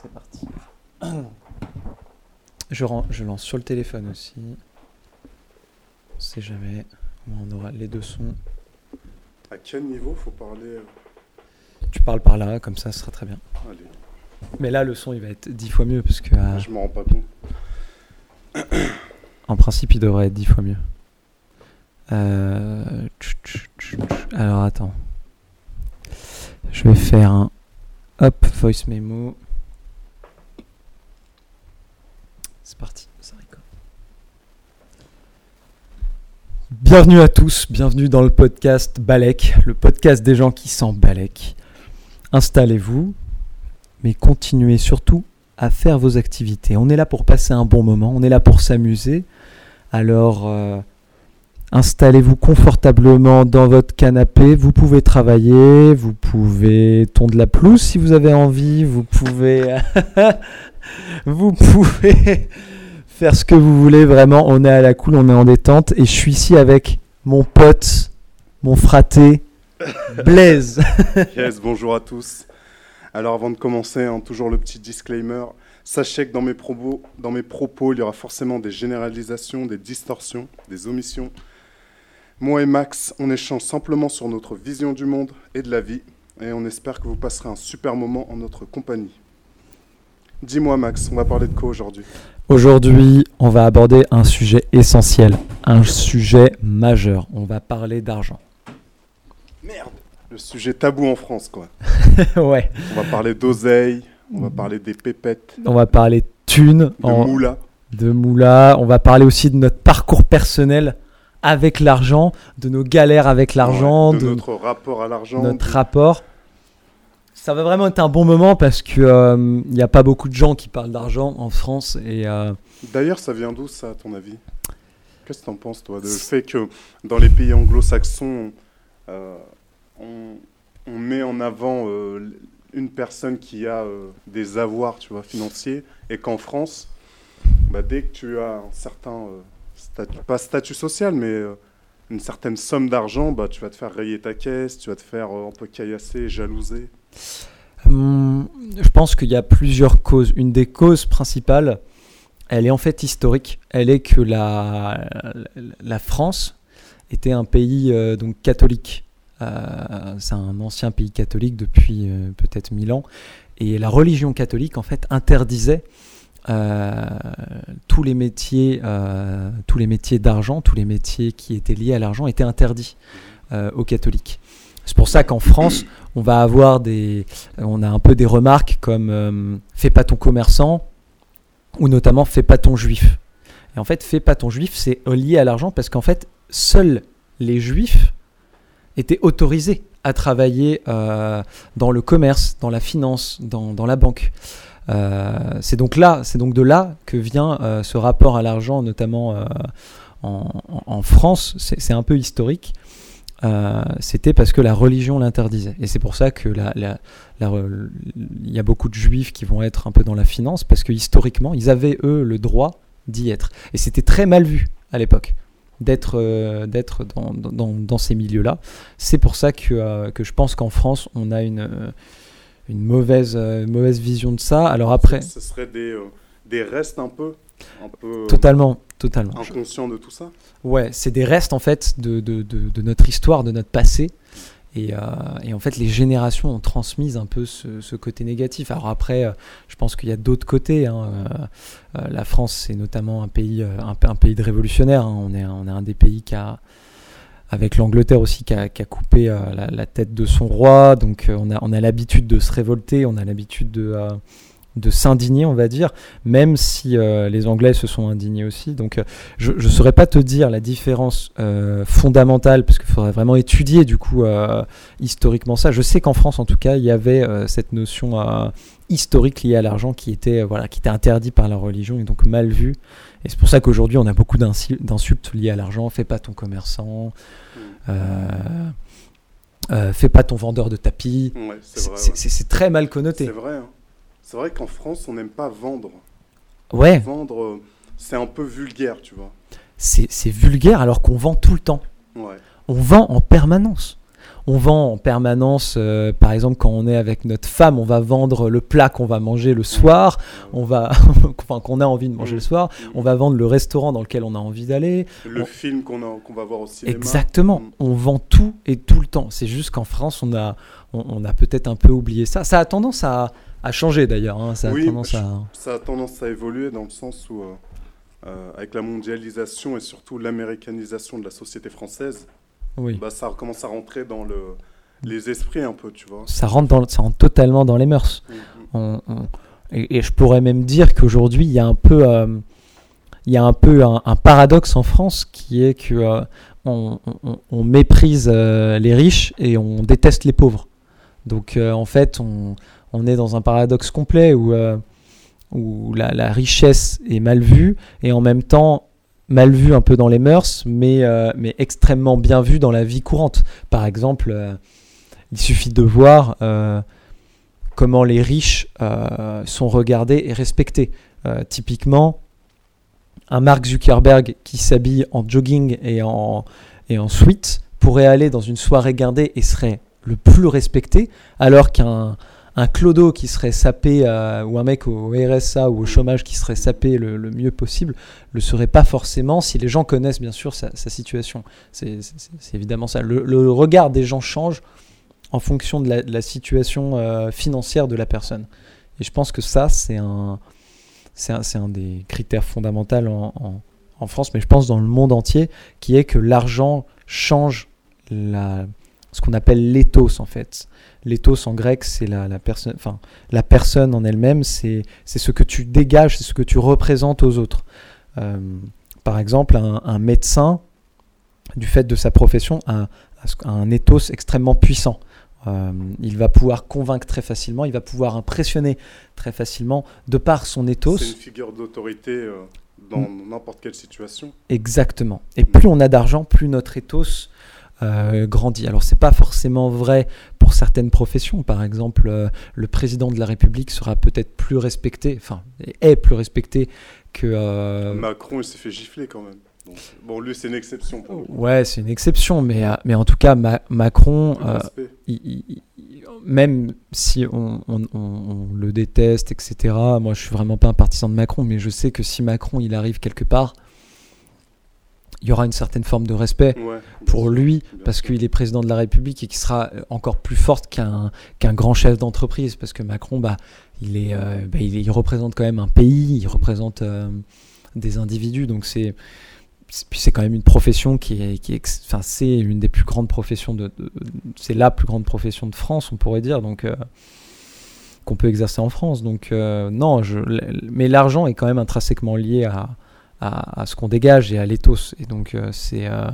C'est parti. Je, lance sur le téléphone aussi. On sait jamais. On aura les deux sons. À quel niveau faut parler euh, Tu parles par là, comme ça, ce sera très bien. Allez, Mais là, le son, il va être dix fois mieux parce que, euh, je m'en rends pas compte. en principe, il devrait être dix fois mieux. Euh, tch, tch, tch, tch. Alors, attends. Je vais faire un hop voice memo. C'est parti, ça record. Bienvenue à tous, bienvenue dans le podcast Balek, le podcast des gens qui s'en Balek. Installez-vous, mais continuez surtout à faire vos activités. On est là pour passer un bon moment, on est là pour s'amuser. Alors, euh, installez-vous confortablement dans votre canapé. Vous pouvez travailler, vous pouvez tondre la pelouse si vous avez envie, vous pouvez, vous pouvez faire ce que vous voulez. Vraiment, on est à la cool, on est en détente. Et je suis ici avec mon pote, mon fraté, Blaise. Yes, bonjour à tous. Alors avant de commencer, hein, toujours le petit disclaimer. Sachez que dans mes, propos, dans mes propos, il y aura forcément des généralisations, des distorsions, des omissions. Moi et Max, on échange simplement sur notre vision du monde et de la vie, et on espère que vous passerez un super moment en notre compagnie. Dis-moi Max, on va parler de quoi aujourd'hui? Aujourd'hui, on va aborder un sujet essentiel, un sujet majeur. On va parler d'argent. Merde Le sujet tabou en France, quoi. ouais. On va parler d'oseille, on va parler des pépettes, On va parler de thunes, de en- moula. de moula. On va parler aussi de notre parcours personnel avec l'argent, de nos galères avec l'argent, de, de, notre rapport à l'argent. notre rapport. Ça va vraiment être un bon moment parce que euh, il n'y a pas beaucoup de gens qui parlent d'argent en France et euh, D'ailleurs, ça vient d'où ça, à ton avis? Qu'est-ce que t'en penses, toi, de fait que dans les pays anglo-saxons, euh, on, met en avant euh, une personne qui a euh, des avoirs, tu vois, financiers, et qu'en France, bah, dès que tu as un certain euh, statut, pas statut social, mais euh, une certaine somme d'argent, bah, tu vas te faire rayer ta caisse, tu vas te faire euh, un peu caillasser, jalouser. Hum, je pense qu'il y a plusieurs causes. Une des causes principales, elle est en fait historique. Elle est que la, France était un pays euh, donc catholique. Euh, c'est un ancien pays catholique depuis euh, peut-être 1000 ans. Et la religion catholique, en fait, interdisait euh, tous les métiers, euh, tous les métiers d'argent, tous les métiers qui étaient liés à l'argent étaient interdits euh, aux catholiques. C'est pour ça qu'en France, on va avoir des, on a un peu des remarques comme euh, fais pas ton commerçant ou notamment fais pas ton juif. Et en fait, fais pas ton juif, c'est lié à l'argent parce qu'en fait, seuls les juifs étaient autorisés à travailler euh, dans le commerce, dans la finance, dans, la banque. Euh, c'est donc là, c'est donc de là que vient ce rapport à l'argent, notamment en, en- France. C'est un peu historique. Euh, C'était parce que la religion l'interdisait. Et c'est pour ça que la, la- la re- il y a beaucoup de juifs qui vont être un peu dans la finance, parce que historiquement, ils avaient, eux, le droit d'y être. Et c'était très mal vu à l'époque d'être euh, d'être dans, dans, dans ces milieux-là. C'est pour ça que, euh, que je pense qu'en France, on a une, une mauvaise, mauvaise vision de ça. Alors après, Ce serait des, des restes un peu, un peu euh, totalement, totalement. inconscients de tout ça. Ouais, c'est des restes en fait de, de, de, de notre histoire, de notre passé. Et, euh, et en fait, les générations ont transmis un peu ce, ce côté négatif. Alors après, euh, je pense qu'il y a d'autres côtés. hein. Euh, la France, c'est notamment un pays, un, un pays de révolutionnaires. hein. On, est, un- on est un des pays qui a, avec l'Angleterre aussi, qui a, qui a coupé la, la tête de son roi. Donc on a, on a l'habitude de se révolter, on a l'habitude de, de s'indigner, on va dire, même si euh, les Anglais se sont indignés aussi. Donc euh, je ne saurais pas te dire la différence euh, fondamentale, parce qu'il faudrait vraiment étudier du coup historiquement ça. Je sais qu'en France, en tout cas, il y avait cette notion historique liée à l'argent qui était voilà, qui était interdit par la religion et donc mal vue. Et c'est pour ça qu'aujourd'hui, on a beaucoup d'insultes liées à l'argent. Fais pas ton commerçant, euh, fais pas ton vendeur de tapis. Ouais, c'est C'est c'est- ouais. c'est- c'est très mal C'est connoté. vrai. hein. C'est vrai qu'en France, on n'aime pas vendre. Ouais, Vendre, euh, c'est un peu vulgaire, tu vois. c'est vulgaire alors qu'on vend tout le temps. Ouais. On vend en permanence. on vend en permanence, euh, par exemple, quand on est avec notre femme, on va vendre le plat qu'on va manger le soir, on va, enfin, qu'on a envie de manger le soir, on va vendre le restaurant dans lequel on a envie d'aller. Le On- film qu'on va voir au cinéma. Exactement, Mm. on vend tout et tout le temps. C'est juste qu'en France, on a, on, on a peut-être un peu oublié ça. Ça a tendance à, à changer d'ailleurs. hein. Ça a Oui, tendance je- à. Ça a tendance à évoluer dans le sens où, euh, euh, avec la mondialisation et surtout l'américanisation de la société française, Oui. bah, ça commence à rentrer dans le, les esprits un peu, tu vois. Ça rentre, dans, ça rentre totalement dans les mœurs. Mm, mm. On- on- et, et je pourrais même dire qu'aujourd'hui, il y a un peu, euh, il y a un, peu un, un paradoxe en France qui est que euh, on, méprise les riches et on déteste les pauvres. Donc en fait, on, on est dans un paradoxe complet où, euh, la, richesse est mal vue et en même temps mal vue un peu dans les mœurs, mais, euh, extrêmement bien vue dans la vie courante. Par exemple, euh, il suffit de voir comment les riches sont regardés et respectés. Typiquement, un Mark Zuckerberg qui s'habille en jogging et en, et en sweat pourrait aller dans une soirée guindée et serait le plus respecté, alors qu'un un clodo qui serait sapé, ou un mec au RSA ou au chômage qui serait sapé le, mieux possible, le serait pas forcément si les gens connaissent bien sûr sa, situation. C'est évidemment ça. Le, regard des gens change en fonction de la, situation euh, financière de la personne. Et je pense que ça, c'est un, un, un des critères fondamentaux en, en- en France, mais je pense dans le monde entier, qui est que l'argent change la, ce qu'on appelle l'éthos en fait. L'éthos en grec, c'est la, la personne, enfin la personne en elle-même, c'est ce que tu dégages, c'est ce que tu représentes aux autres. Euh, par exemple, un, un médecin, du fait de sa profession, a, un ethos extrêmement puissant. Euh, il va pouvoir convaincre très facilement, il va pouvoir impressionner très facilement de par son ethos. C'est une figure d'autorité euh, dans n'importe quelle situation. Exactement. Et plus on a d'argent, plus notre ethos euh, grandit. Alors c'est pas forcément vrai pour certaines professions. Par exemple, euh, le président de la République sera peut-être plus respecté, enfin est plus respecté que. euh, Macron, il s'est fait gifler quand même. Donc, bon, lui, c'est une exception pour. Ouais, c'est une exception, mais, mais en tout cas, Ma- Macron, Le respect. il- il- il- même si on, on- on- on le déteste, etc., moi je suis vraiment pas un partisan de Macron, mais je sais que si Macron il arrive quelque part, il y aura une certaine forme de respect Ouais, pour lui, parce qu'il est président de la République et qui sera euh, encore plus forte qu'un qu'un grand chef d'entreprise, parce que Macron, bah, il, est, euh, bah, il, est- il représente quand même un pays, il représente euh, des individus, donc c'est c'est- puis c'est quand même une profession qui est, qui est ex- enfin c'est une des plus grandes professions de, de- c'est la plus grande profession de France, on pourrait dire, donc euh, qu'on peut exercer en France. Donc non, je, mais l'argent est quand même intrinsèquement lié à, à, ce qu'on dégage et à l'éthos. Et donc euh, c'est euh,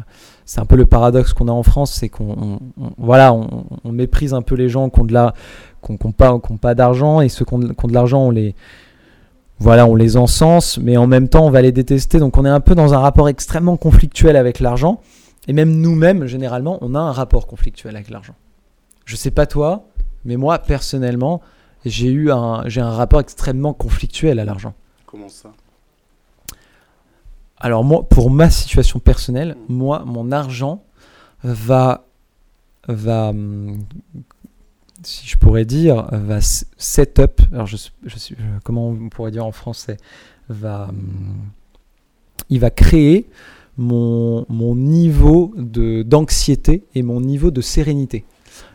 c'est un peu le paradoxe qu'on a en France, c'est qu'on on- on- voilà, on, méprise un peu les gens qui ont de la, qui pas, qui pas d'argent et ceux qui ont, de- qui ont de l'argent, on les voilà, on les encense, mais en même temps, on va les détester. Donc, on est un peu dans un rapport extrêmement conflictuel avec l'argent. Et même nous-mêmes, généralement, on a un rapport conflictuel avec l'argent. Je sais pas toi, mais moi, personnellement, j'ai eu un, j'ai un rapport extrêmement conflictuel à l'argent. Comment ça? Alors moi, pour ma situation personnelle, moi, mon argent va, va, hum, si je pourrais dire, va set up. Alors comment on pourrait dire en français, va, hum, il va créer mon, mon niveau de d'anxiété et mon niveau de sérénité.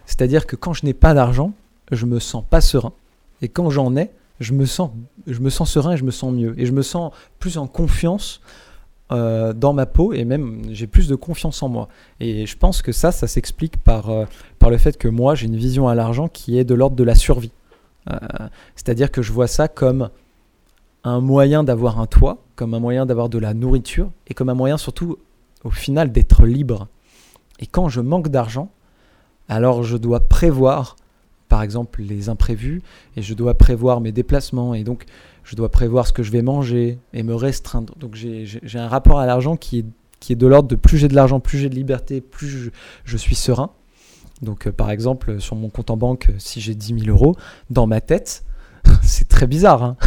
C'est-à-dire que quand je n'ai pas d'argent, je me sens pas serein, et quand j'en ai, je me sens, je me sens serein et je me sens mieux, et je me sens plus en confiance euh, dans ma peau et même j'ai plus de confiance en moi. Et je pense que ça, ça s'explique par, euh, par le fait que moi, j'ai une vision à l'argent qui est de l'ordre de la survie. Euh, C'est-à-dire que je vois ça comme un moyen d'avoir un toit, comme un moyen d'avoir de la nourriture et comme un moyen surtout, au final, d'être libre. Et quand je manque d'argent, alors je dois prévoir, par exemple, les imprévus et je dois prévoir mes déplacements et donc je dois prévoir ce que je vais manger et me restreindre. Donc j'ai un rapport à l'argent qui est, qui est de l'ordre de plus j'ai de l'argent, plus j'ai de liberté, plus je, suis serein. Donc euh, par exemple, sur mon compte en banque, si j'ai 10 000 euros, dans ma tête, c'est très bizarre, hein,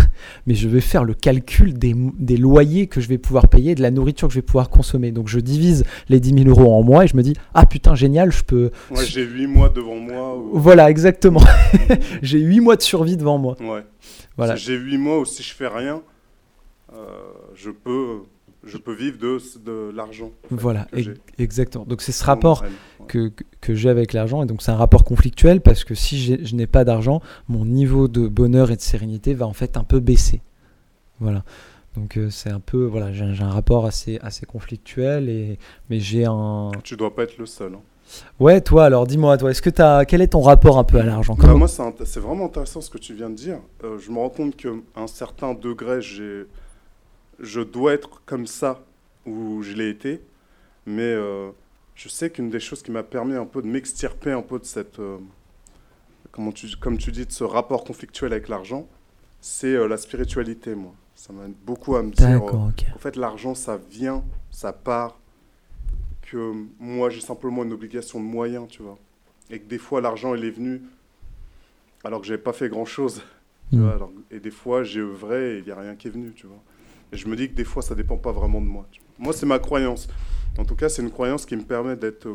mais je vais faire le calcul des, des loyers que je vais pouvoir payer, de la nourriture que je vais pouvoir consommer. Donc je divise les 10 000 euros en mois et je me dis, ah putain, génial, je peux. Ouais, j'ai 8 mois devant moi. ou- Voilà, exactement. J'ai 8 mois de survie devant moi. Ouais. Voilà. Si j'ai 8 mois ou si je fais rien, euh, je, peux, je peux vivre de, de l'argent. en fait, Voilà, exactement. Donc c'est ce rapport ouais. que, que, j'ai avec l'argent. Et donc c'est un rapport conflictuel parce que si je n'ai pas d'argent, mon niveau de bonheur et de sérénité va en fait un peu baisser. Voilà. Donc euh, c'est un peu, voilà, j'ai un rapport assez, assez conflictuel. Et, mais j'ai un... Tu dois pas être le seul. hein. Ouais, toi alors, dis-moi, toi, est-ce que t'as... quel est ton rapport un peu à l'argent? Bah, moi, c'est vraiment intéressant ce que tu viens de dire. Euh, je me rends compte qu'à un certain degré, j'ai- je dois être comme ça, où je l'ai été. Mais euh, je sais qu'une des choses qui m'a permis un peu de m'extirper un peu de cette. euh, comment tu, comme tu dis, de ce rapport conflictuel avec l'argent, c'est euh, la spiritualité, moi. Ça m'aide beaucoup à me dire. euh, D'accord, ok. en fait, l'argent, ça vient, ça part. Que moi, j'ai simplement une obligation de moyens, tu vois. Et que des fois, l'argent, il est venu alors que j'avais pas fait grand-chose. Mm. et des fois, j'ai œuvré et il n'y a rien qui est venu, tu vois. Et je me dis que des fois, ça dépend pas vraiment de moi. Moi, c'est ma croyance. En tout cas, c'est une croyance qui me permet d'être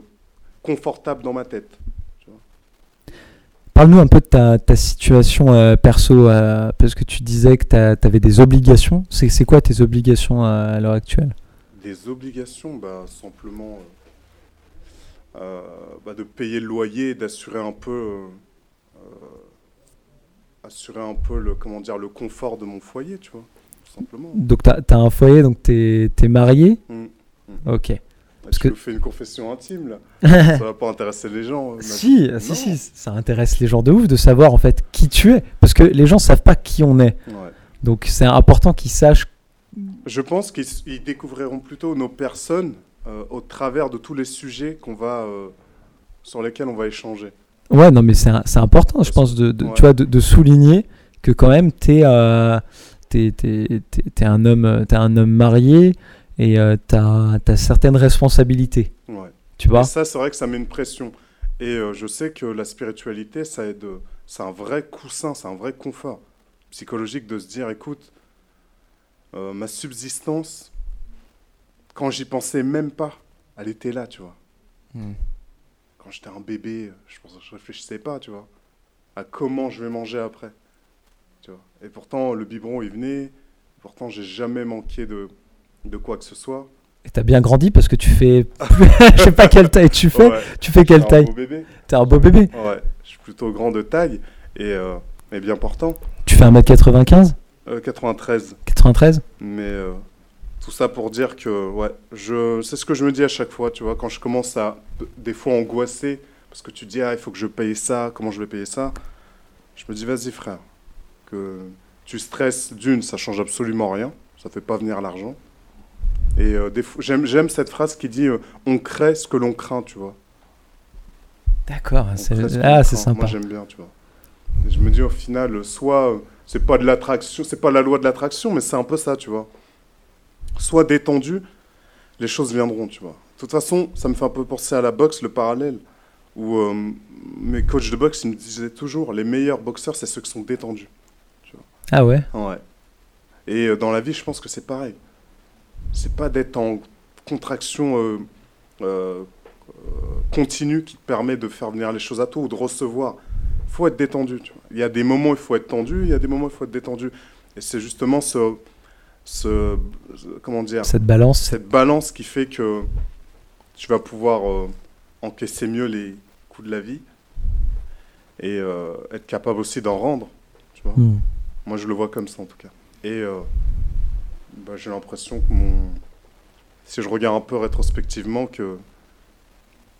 confortable dans ma tête. Parle-nous un peu de ta, ta situation euh, perso, euh, parce que tu disais que tu avais des obligations. C'est quoi tes obligations euh, à l'heure actuelle? Des obligations, bah, simplement bah, de payer le loyer, d'assurer un peu, assurer un peu le, comment dire, le confort de mon foyer, tu vois, simplement. Donc tu as, un foyer, donc tu es, marié Mm. Ok. Parce que- que... fais une confession intime, là. Ça va pas intéresser les gens. euh, ma si, si, si, ça intéresse les gens de ouf de savoir en fait qui tu es. Parce que les gens savent pas qui on est. Ouais. Donc c'est important qu'ils sachent. Je pense qu'ils ils découvriront plutôt nos personnes euh, au travers de tous les sujets qu'on va, euh, sur lesquels on va échanger. Ouais, non, mais c'est important, je pense, de, de- Ouais. tu vois, de, de souligner que quand même tu es, un, homme, euh, t'es un homme marié et tu as, certaines responsabilités. Ouais. Tu vois? Et ça, c'est vrai que ça met une pression. Et euh, je sais que la spiritualité, ça aide. euh, C'est un vrai coussin, c'est un vrai confort psychologique de se dire, écoute, euh, ma subsistance, quand j'y pensais même pas, elle était là, tu vois. Quand j'étais un bébé, je pense, je réfléchissais pas, tu vois, à comment je vais manger après. Tu vois. Et pourtant, le biberon, il venait. Pourtant, j'ai jamais manqué de, de quoi que ce soit. Et t'as bien grandi parce que tu fais. je sais pas quelle taille tu fais. Ouais, Tu fais quelle taille. T'es un beau bébé. Ouais, je suis plutôt grand de taille et, euh, et bien portant. Tu fais 1m95 Euh, 93. 93 Mais euh, tout ça pour dire que, ouais, je, c'est ce que je me dis à chaque fois, tu vois, quand je commence à, des fois, angoisser, parce que tu dis, ah, il faut que je paye ça, comment je vais payer ça? Je me dis, vas-y, frère, que tu stresses d'une, ça change absolument rien, ça fait pas venir l'argent. Et euh, j'aime, cette phrase qui dit, euh, on crée ce que l'on craint, tu vois. D'accord, c'est- ce ah, sympa. Moi, j'aime bien, tu vois. Et je me dis, au final, soit euh, c'est pas de l'attraction, c'est pas la loi de l'attraction, mais c'est un peu ça, tu vois. Soit détendu, les choses viendront, tu vois. De toute façon, ça me fait un peu penser à la boxe, le parallèle, où euh, mes coachs de boxe, ils me disaient toujours, les meilleurs boxeurs, c'est ceux qui sont détendus. Ah ouais? Ouais. Et euh, dans la vie, je pense que c'est pareil. C'est pas d'être en contraction euh, euh, continue qui te permet de faire venir les choses à toi ou de recevoir. Il faut être détendu. tu vois. Il y a des moments où il faut être tendu, il y a des moments où il faut être détendu. Et c'est justement ce, ce, comment dire, Cette balance. cette balance qui fait que tu vas pouvoir euh, encaisser mieux les coups de la vie et être capable aussi d'en rendre. Tu vois. Hmm. Moi, je le vois comme ça en tout cas. Et euh, bah, j'ai l'impression que mon. Si je regarde un peu rétrospectivement, que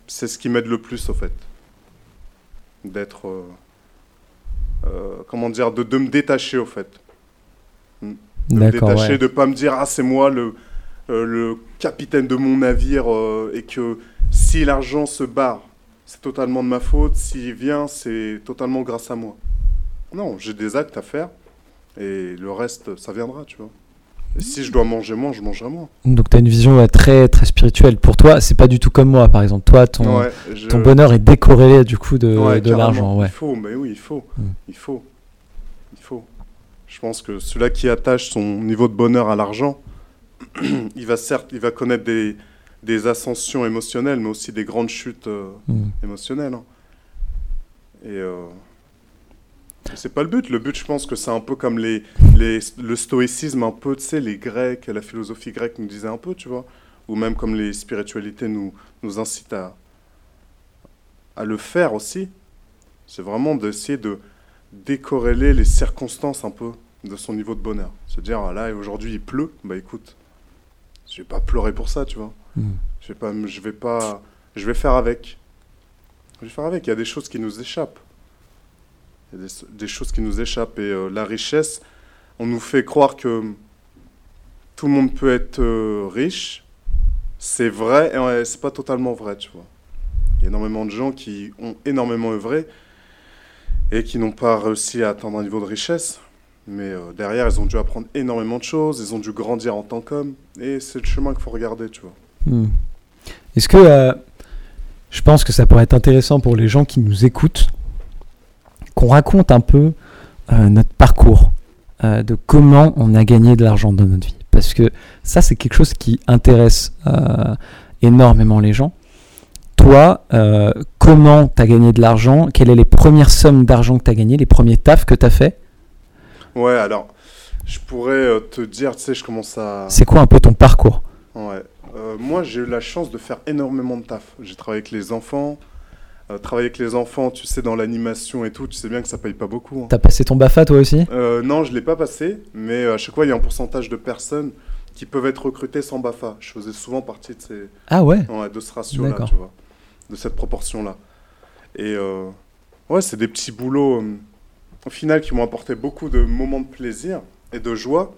c'est ce qui m'aide le plus au fait. D'être. euh, euh, comment dire de, de me détacher au fait. De me détacher, ouais. de pas me dire Ah, c'est moi le, le capitaine de mon navire et que si l'argent se barre, c'est totalement de ma faute. S'il vient, c'est totalement grâce à moi. Non, j'ai des actes à faire et le reste, ça viendra, tu vois. Et si je dois manger moins, je mangerai moins. Donc tu as une vision ouais, très, très spirituelle. Pour toi, c'est pas du tout comme moi, par exemple. Toi, ton, Ouais, je- ton bonheur est décorrélé du coup de, Ouais, de l'argent. Ouais. Il faut, mais oui, il faut. Mm. Il faut. Il faut. Je pense que celui-là qui attache son niveau de bonheur à l'argent, il va certes, il va connaître des, des ascensions émotionnelles, mais aussi des grandes chutes euh, Mm. émotionnelles. hein. Et euh, c'est pas le but. Le but, je pense que c'est un peu comme les, les, le stoïcisme, un peu, tu sais, les Grecs, la philosophie grecque nous disait un peu, tu vois, ou même comme les spiritualités nous, nous incitent à, à le faire aussi. C'est vraiment d'essayer de décorréler les circonstances un peu de son niveau de bonheur. Se dire, ah là, aujourd'hui il pleut, bah écoute, je vais pas pleurer pour ça, tu vois. Mm. Je vais pas, je vais pas, je vais faire avec. Je vais faire avec. Il y a des choses qui nous échappent. Il y a des, choses qui nous échappent et euh, la richesse, on nous fait croire que tout le monde peut être euh, riche. C'est vrai et ouais, c'est pas totalement vrai, tu vois. Il y a énormément de gens qui ont énormément œuvré et qui n'ont pas réussi à atteindre un niveau de richesse. Mais euh, derrière, ils ont dû apprendre énormément de choses, ils ont dû grandir en tant qu'hommes. Et c'est le chemin qu'il faut regarder, tu vois. Hmm. Est-ce que je pense que ça pourrait être intéressant pour les gens qui nous écoutent qu'on raconte un peu euh, notre parcours euh, de comment on a gagné de l'argent dans notre vie parce que ça c'est quelque chose qui intéresse euh, énormément les gens. Toi, comment tu as gagné de l'argent? Quelles sont les premières sommes d'argent que tu as gagnées, les premiers tafs que tu as fait? Ouais, alors, je pourrais te dire, tu sais, je commence à... C'est quoi un peu ton parcours? Ouais. Moi, j'ai eu la chance de faire énormément de taf. J'ai travaillé avec les enfants. Euh, travailler avec les enfants, tu sais, dans l'animation et tout, tu sais bien que ça paye pas beaucoup. hein. T'as passé ton BAFA toi aussi? Euh, non, je l'ai pas passé, mais à chaque fois, il y a un pourcentage de personnes qui peuvent être recrutées sans BAFA. Je faisais souvent partie de, ces... Ah ouais? De ce ratio-là, tu vois, de cette proportion-là. Et euh, ouais, c'est des petits boulots, euh, au final, qui m'ont apporté beaucoup de moments de plaisir et de joie.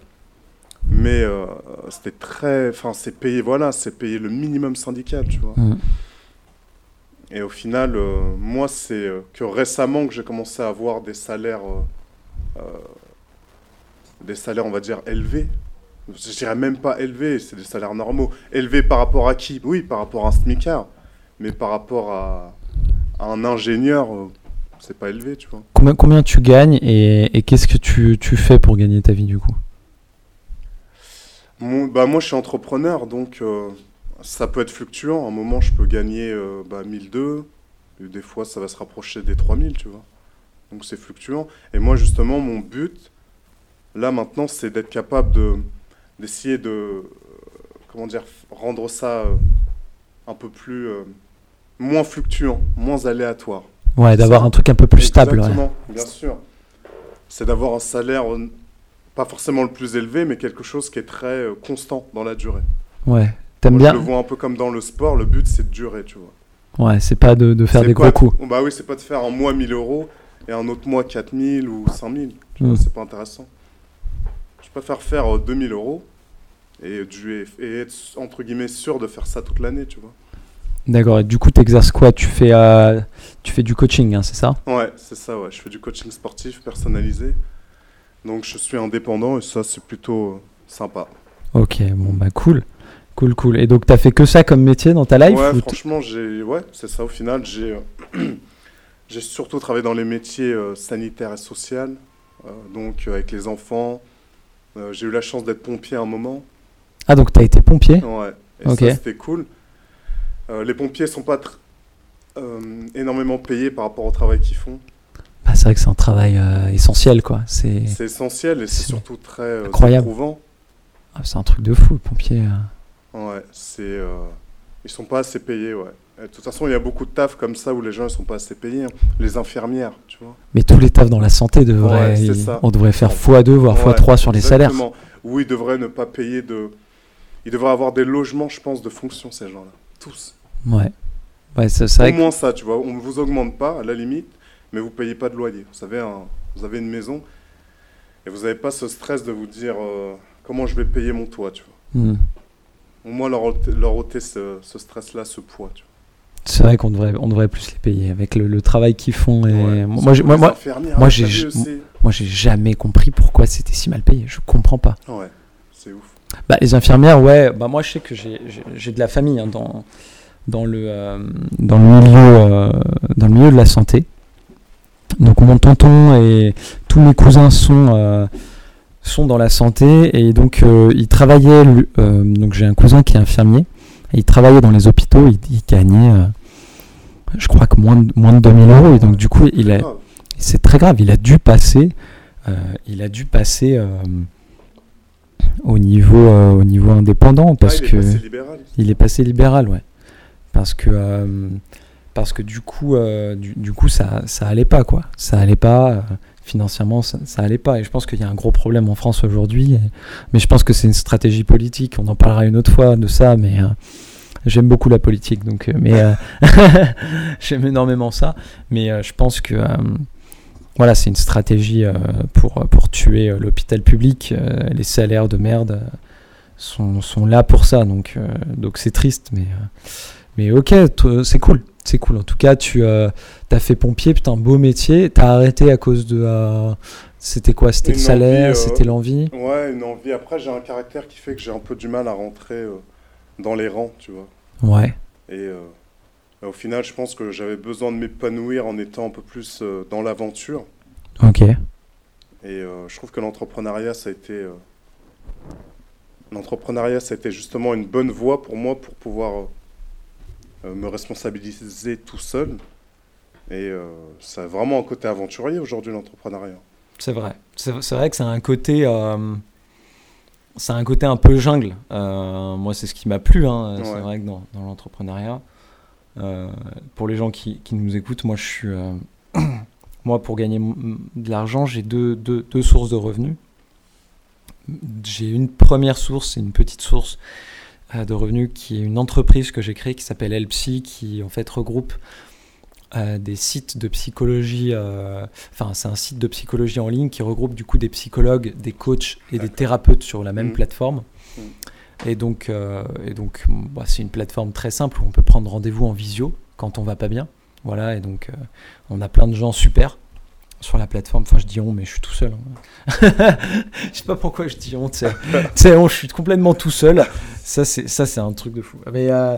Mais euh, c'était très. Enfin, c'est payé, voilà, c'est payé le minimum syndical, tu vois. Hmm. Et au final, euh, moi, c'est euh, que récemment que j'ai commencé à avoir des salaires, euh, des salaires, on va dire, élevés. Je dirais même pas élevés, c'est des salaires normaux. Élevés par rapport à qui? Oui, par rapport à un SMICAR. Mais par rapport à, à un ingénieur, c'est pas élevé, tu vois. Combien, combien tu gagnes et, et qu'est-ce que tu, tu fais pour gagner ta vie du coup? Mon- bah, moi, je suis entrepreneur, donc euh, ça peut être fluctuant. À un moment, je peux gagner euh, bah, 1002, et des fois, ça va se rapprocher des 3000, tu vois. Donc, c'est fluctuant. Et moi, justement, mon but, là, maintenant, c'est d'être capable de d'essayer de, euh, comment dire, rendre ça euh, un peu plus, moins fluctuant, moins aléatoire. Ouais, d'avoir un truc un peu plus stable. ouais. Exactement, bien sûr. C'est d'avoir un salaire, pas forcément le plus élevé, mais quelque chose qui est très constant dans la durée. Ouais. T'aimes Moi, bien Je le vois un peu comme dans le sport, le but c'est de durer, tu vois. Ouais, c'est pas de, de faire des gros coups. Bah oui, c'est pas de faire un mois 1000 euros et un autre mois 4000 ou 5000. Tu Mm. vois, c'est pas intéressant. Je préfère faire euh, 2000 euros et, être entre guillemets sûr de faire ça toute l'année, tu vois. D'accord. Et du coup, t'exerces quoi? Tu fais, euh, tu fais du coaching, hein, c'est ça? Ouais, c'est ça, ouais. Je fais du coaching sportif personnalisé. Donc je suis indépendant et ça c'est plutôt euh, sympa. Ok, bon bah cool, cool, cool. Et donc t'as fait que ça comme métier dans ta life ouais, ou franchement, j'ai, ouais, c'est ça. Au final, j'ai, euh, j'ai surtout travaillé dans les métiers euh, sanitaires et sociaux, euh, donc euh, avec les enfants. J'ai eu la chance d'être pompier à un moment. Ah donc t'as été pompier? Ouais. Et Ok. ça, c'était cool. Les pompiers sont pas tr- énormément payés par rapport au travail qu'ils font. Bah, c'est vrai que c'est un travail essentiel quoi. C'est C'est essentiel et c'est C'est surtout très incroyable. éprouvant. ah, c'est un truc de fou, le pompier. Ouais, c'est. euh, Ils sont pas assez payés, ouais. Et de toute façon, il y a beaucoup de taf comme ça où les gens ils sont pas assez payés. hein. Les infirmières, tu vois. Mais tous les tafs dans la santé devraient, Ouais, ils- on devrait faire x2 voire Ouais, x3 sur les salaires. Où ils devraient ne pas payer de. Ils devraient avoir des logements, je pense, de fonction, ces gens-là. Tous. Ouais. Ouais, c'est Au que- moins ça, tu vois. On ne vous augmente pas, à la limite, mais vous payez pas de loyer. Vous savez, un- vous avez une maison et vous n'avez pas ce stress de vous dire euh, comment je vais payer mon toit, tu vois. Hmm. Au moins leur ôter, leur ôter ce, ce stress-là, ce poids, tu vois. C'est vrai qu'on devrait, on devrait plus les payer avec le, le travail qu'ils font. Et... Ouais. Moi, moi, moi, moi, j'ai- aussi moi, j'ai jamais compris pourquoi c'était si mal payé. Je comprends pas. Ouais, c'est ouf. Bah, les infirmières, ouais. Bah, moi, je sais que j'ai- de la famille hein, dans, dans, le, euh, dans, le milieu, euh, dans le milieu de la santé. Donc, mon tonton et tous mes cousins sont, euh, sont dans la santé et donc euh, il travaillait. euh, donc j'ai un cousin qui est infirmier et il travaillait dans les hôpitaux. Il, il gagnait, euh, je crois que moins de, moins de 2000 euros et donc du coup il a, Ah, c'est très grave. Il a dû passer, il a dû passer au niveau au niveau indépendant parce ah, il est que passé libéral. il est passé libéral, ouais. Parce que, parce que du coup, du, du coup ça, ça allait pas, quoi. Ça allait pas. Financièrement, ça, ça allait pas. Et je pense qu'il y a un gros problème en France aujourd'hui. Mais je pense que c'est une stratégie politique. On en parlera une autre fois de ça, mais euh, j'aime beaucoup la politique. Donc, euh, mais euh, j'aime énormément ça. Mais je pense que. voilà, c'est une stratégie pour, pour tuer l'hôpital public. les salaires de merde sont, sont là pour ça. Donc donc c'est triste, mais, mais ok, c'est cool. C'est cool. En tout cas, tu as fait pompier, putain, beau métier. T'as arrêté à cause de. euh, c'était quoi? C'était le salaire euh, C'était l'envie? Ouais, une envie. Après, j'ai un caractère qui fait que j'ai un peu du mal à rentrer euh, dans les rangs, tu vois. Ouais. Et euh, au final, je pense que j'avais besoin de m'épanouir en étant un peu plus euh, dans l'aventure. Ok. Et euh, je trouve que l'entrepreneuriat, ça a été. euh, L'entrepreneuriat, ça a été justement une bonne voie pour moi pour pouvoir euh, euh, me responsabiliser tout seul. Et euh, ça a vraiment un côté aventurier aujourd'hui, l'entrepreneuriat. C'est vrai. C'est vrai que c'est un côté. euh, c'est un côté un peu jungle. Euh, moi, c'est ce qui m'a plu. hein. C'est vrai que dans, dans l'entrepreneuriat, euh, pour les gens qui, qui nous écoutent, moi, je suis. euh, moi, pour gagner de l'argent, j'ai deux, deux, deux sources de revenus. J'ai une première source, c'est une petite source euh, de revenus qui est une entreprise que j'ai créée qui s'appelle Elpsy, qui en fait regroupe euh, des sites de psychologie. euh, Enfin, c'est un site de psychologie en ligne qui regroupe du coup des psychologues, des coachs et des thérapeutes sur la même Mhm. plateforme. Mhm. Et donc, euh, et donc bah, c'est une plateforme très simple où on peut prendre rendez-vous en visio quand on va pas bien. Voilà, et donc euh, on a plein de gens super sur la plateforme. Enfin, je dis on, mais je suis tout seul. hein. je sais pas pourquoi je dis on. Tu sais, Tu sais, on, je suis complètement tout seul. Ça, c'est ça, c'est un truc de fou. Mais euh,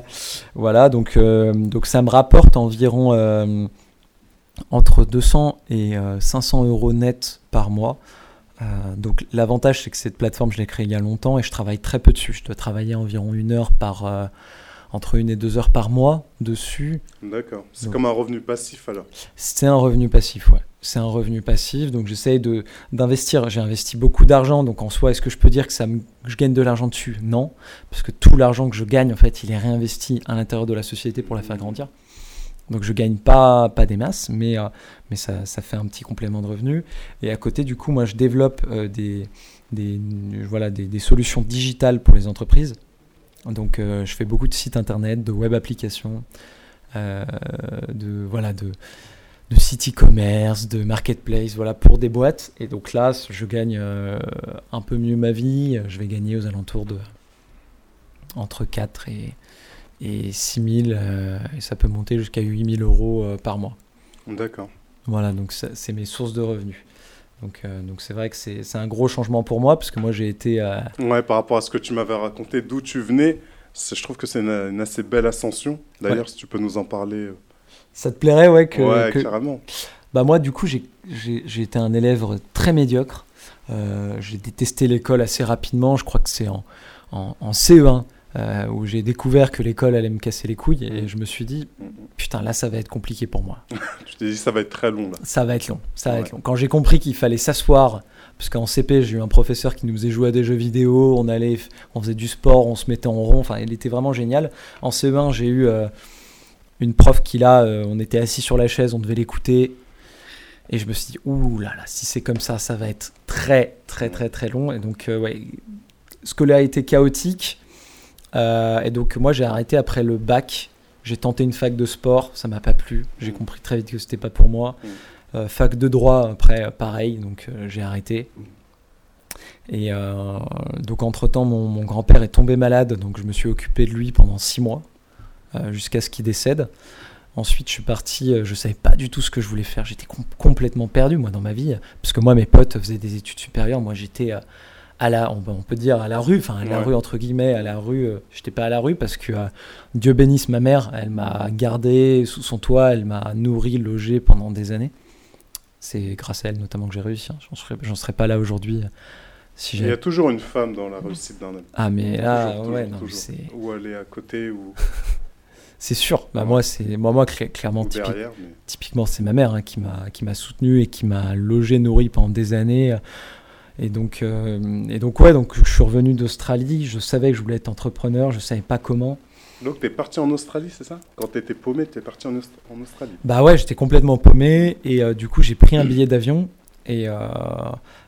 voilà, donc euh, donc ça me rapporte environ euh, entre 200 et euh, 500 euros net par mois. Euh, donc l'avantage c'est que cette plateforme je l'ai créée il y a longtemps et je travaille très peu dessus. Je dois travailler environ une heure par euh, entre une et deux heures par mois dessus. D'accord. C'est comme un revenu passif alors. C'est un revenu passif, ouais. C'est un revenu passif, donc j'essaye d'investir. J'ai investi beaucoup d'argent, donc en soi, est-ce que je peux dire que ça me, je gagne de l'argent dessus? Non, parce que tout l'argent que je gagne, en fait, il est réinvesti à l'intérieur de la société pour la faire grandir. Donc je gagne pas pas des masses, mais euh, mais ça, ça fait un petit complément de revenu. Et à côté, du coup, moi, je développe euh, des des voilà des, solutions digitales pour les entreprises. Donc euh, je fais beaucoup de sites internet, de web applications, de voilà de de site e-commerce, de marketplace, voilà, pour des boîtes. Et donc là, je gagne euh, un peu mieux ma vie. Je vais gagner aux alentours de entre 4 et, et 6 000, euh, et ça peut monter jusqu'à 8 000 euros euh, par mois. D'accord. Voilà, donc c'est mes sources de revenus. Donc donc c'est vrai que c'est c'est un gros changement pour moi, parce que moi j'ai été... Ouais, par rapport à ce que tu m'avais raconté, d'où tu venais, je trouve que c'est une, une assez belle ascension. D'ailleurs, si tu peux nous en parler. Ça te plairait, ouais, que, ouais, que- carrément. Bah moi, du coup, j'ai- été un élève très médiocre. Euh, j'ai détesté l'école assez rapidement. Je crois que c'est en, en, en CE1 euh, où j'ai découvert que l'école allait me casser les couilles et je me suis dit, putain, là, ça va être compliqué pour moi. Tu t'es dit, ça va être très long là. Ça va être long. Ça va Ouais. être long. Quand j'ai compris qu'il fallait s'asseoir, parce qu'en CP, j'ai eu un professeur qui nous faisait jouer à des jeux vidéo, on allait, on faisait du sport, on se mettait en rond. Enfin, il était vraiment génial. En CE1, j'ai eu euh, une prof qui là, euh, on était assis sur la chaise, on devait l'écouter. Et je me suis dit, ouh là là, si c'est comme ça, ça va être très, très, très, très long. Et donc, euh, ouais, a été chaotique. Euh, et donc, moi, j'ai arrêté après le bac. J'ai tenté une fac de sport, ça m'a pas plu. J'ai Mm. compris très vite que c'était pas pour moi. Mm. Euh, fac de droit, après, pareil, donc euh, j'ai arrêté. Et euh, donc, entre-temps, mon, mon grand-père est tombé malade, donc je me suis occupé de lui pendant six mois, jusqu'à ce qu'il décède. Ensuite, je suis parti, euh, je savais pas du tout ce que je voulais faire. J'étais com- complètement perdu, moi, dans ma vie. Parce que moi, mes potes faisaient des études supérieures. Moi, j'étais euh, à la, on, peut dire à la rue, enfin, à la Ouais. rue, entre guillemets, à la rue. euh, J'étais pas à la rue parce que euh, Dieu bénisse ma mère, elle m'a gardé sous son toit, elle m'a nourri, logé pendant des années. C'est grâce à elle notamment que j'ai réussi. hein. J'en serais, pas là aujourd'hui euh, Si Il y a toujours une femme dans la réussite d'un homme. Ah, mais là, Toujours, ouais, toujours, non, toujours. Ou elle est à côté ou, c'est sûr. Bah, moi, c'est moi, moi cla- clairement, ou typi- derrière. Mais... typiquement, c'est ma mère hein, qui m'a qui m'a soutenu et qui m'a logé, nourri pendant des années. Et donc, euh, et donc, ouais, donc je suis revenu d'Australie. Je savais que je voulais être entrepreneur. Je savais pas comment. Donc, tu es parti en Australie, c'est ça? Quand tu étais paumé, tu es parti en, Aust- en Australie. Bah ouais, j'étais complètement paumé et euh, du coup j'ai pris un billet d'avion et euh,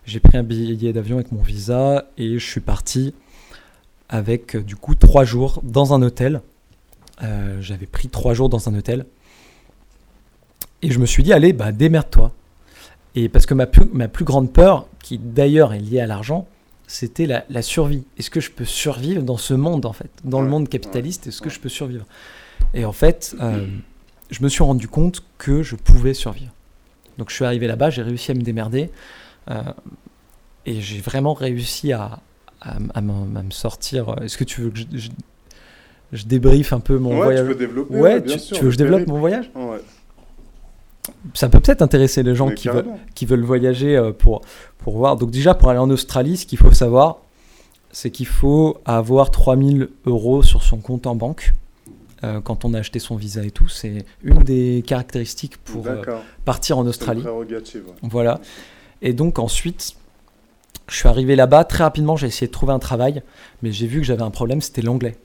j'ai pris un billet d'avion avec mon visa et je suis parti avec du coup trois jours dans un hôtel. Euh, J'avais pris trois jours dans un hôtel et je me suis dit allez bah démerde-toi. Et parce que ma plus, ma plus grande peur, qui d'ailleurs est liée à l'argent, c'était la, la survie. Est-ce que je peux survivre dans ce monde en fait, dans le monde capitaliste Est-ce que ouais. je peux survivre? Et en fait, euh, je me suis rendu compte que je pouvais survivre. Donc je suis arrivé là-bas, j'ai réussi à me démerder euh, et j'ai vraiment réussi à, à, me sortir. Est-ce que tu veux que je, je, je débriefe un peu mon ouais, voyage tu peux développer. Ouais, bien tu, sûr, tu veux que je développe mon voyage? Ouais, Ça peut peut-être intéresser les gens qui veulent, carrément. qui veulent voyager euh, pour, pour voir. Donc déjà, pour aller en Australie, ce qu'il faut savoir, c'est qu'il faut avoir 3000 euros sur son compte en banque euh, quand on a acheté son visa et tout. C'est une des caractéristiques pour euh, partir en Australie. Voilà. Et donc ensuite, je suis arrivé là-bas. Très rapidement, j'ai essayé de trouver un travail, mais j'ai vu que j'avais un problème, c'était l'anglais.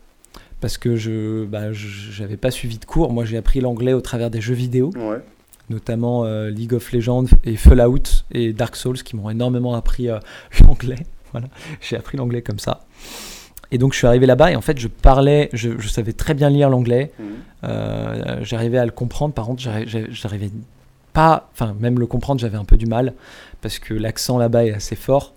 Parce que je bah, j'avais pas suivi de cours. Moi, j'ai appris l'anglais au travers des jeux vidéo Ouais. notamment euh, League of Legends et Fallout et Dark Souls qui m'ont énormément appris euh, l'anglais. Voilà, j'ai appris l'anglais comme ça. Et donc je suis arrivé là-bas et en fait je parlais, je, je savais très bien lire l'anglais, Mhm. euh, j'arrivais à le comprendre. Par contre, j'arri- j'arri- j'arrivais pas, enfin même le comprendre, j'avais un peu du mal parce que l'accent là-bas est assez fort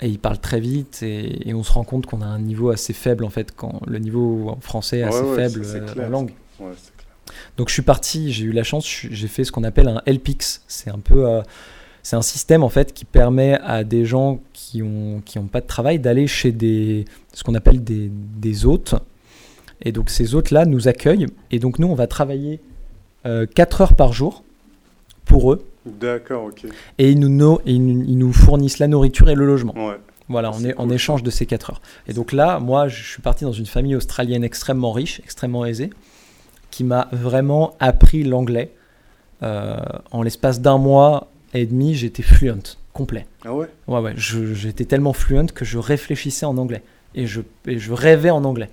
et il parle très vite et, et on se rend compte qu'on a un niveau assez faible en fait quand le niveau en français est assez ouais, faible euh, clair, en langue. Ouais, c'est clair. Donc je suis parti, j'ai eu la chance, j'ai fait ce qu'on appelle un LPix. C'est un peu, euh, c'est un système en fait qui permet à des gens qui ont qui ont pas de travail d'aller chez des ce qu'on appelle des, des hôtes. Et donc ces hôtes là nous accueillent et donc nous on va travailler 4 heures par jour pour eux D'accord, ok. et ils nous, no- ils nous, ils nous fournissent la nourriture et le logement. Ouais. Voilà, on est en échange de ces 4 heures. Et donc là, moi, je suis parti dans une famille australienne extrêmement riche, extrêmement aisée, qui m'a vraiment appris l'anglais. Euh, en l'espace d'un mois et demi, j'étais fluent, complet. Ah ouais? Ouais, ouais, j'étais tellement fluent que je réfléchissais en anglais. Et je, et je rêvais en anglais.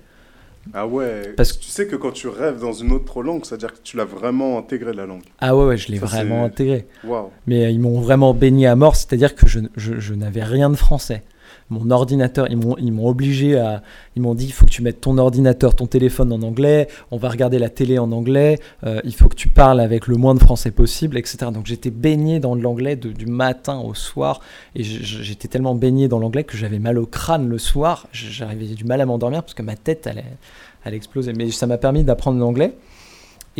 Ah ouais. Parce que tu sais que quand tu rêves dans une autre langue, c'est-à-dire que tu l'as vraiment intégré la langue. Ah ouais, ouais, je l'ai vraiment intégré. Waouh. Mais euh, ils m'ont vraiment baigné à mort, c'est-à-dire que je, je- je n'avais rien de français. Mon ordinateur, ils m'ont, obligé à. Ils m'ont dit il faut que tu mettes ton ordinateur, ton téléphone en anglais, on va regarder la télé en anglais, euh, il faut que tu parles avec le moins de français possible, etc. Donc j'étais baigné dans l'anglais du matin au soir, et j'étais tellement baigné dans l'anglais que j'avais mal au crâne le soir, j'arrivais du mal à m'endormir parce que ma tête allait, allait exploser. Mais ça m'a permis d'apprendre l'anglais.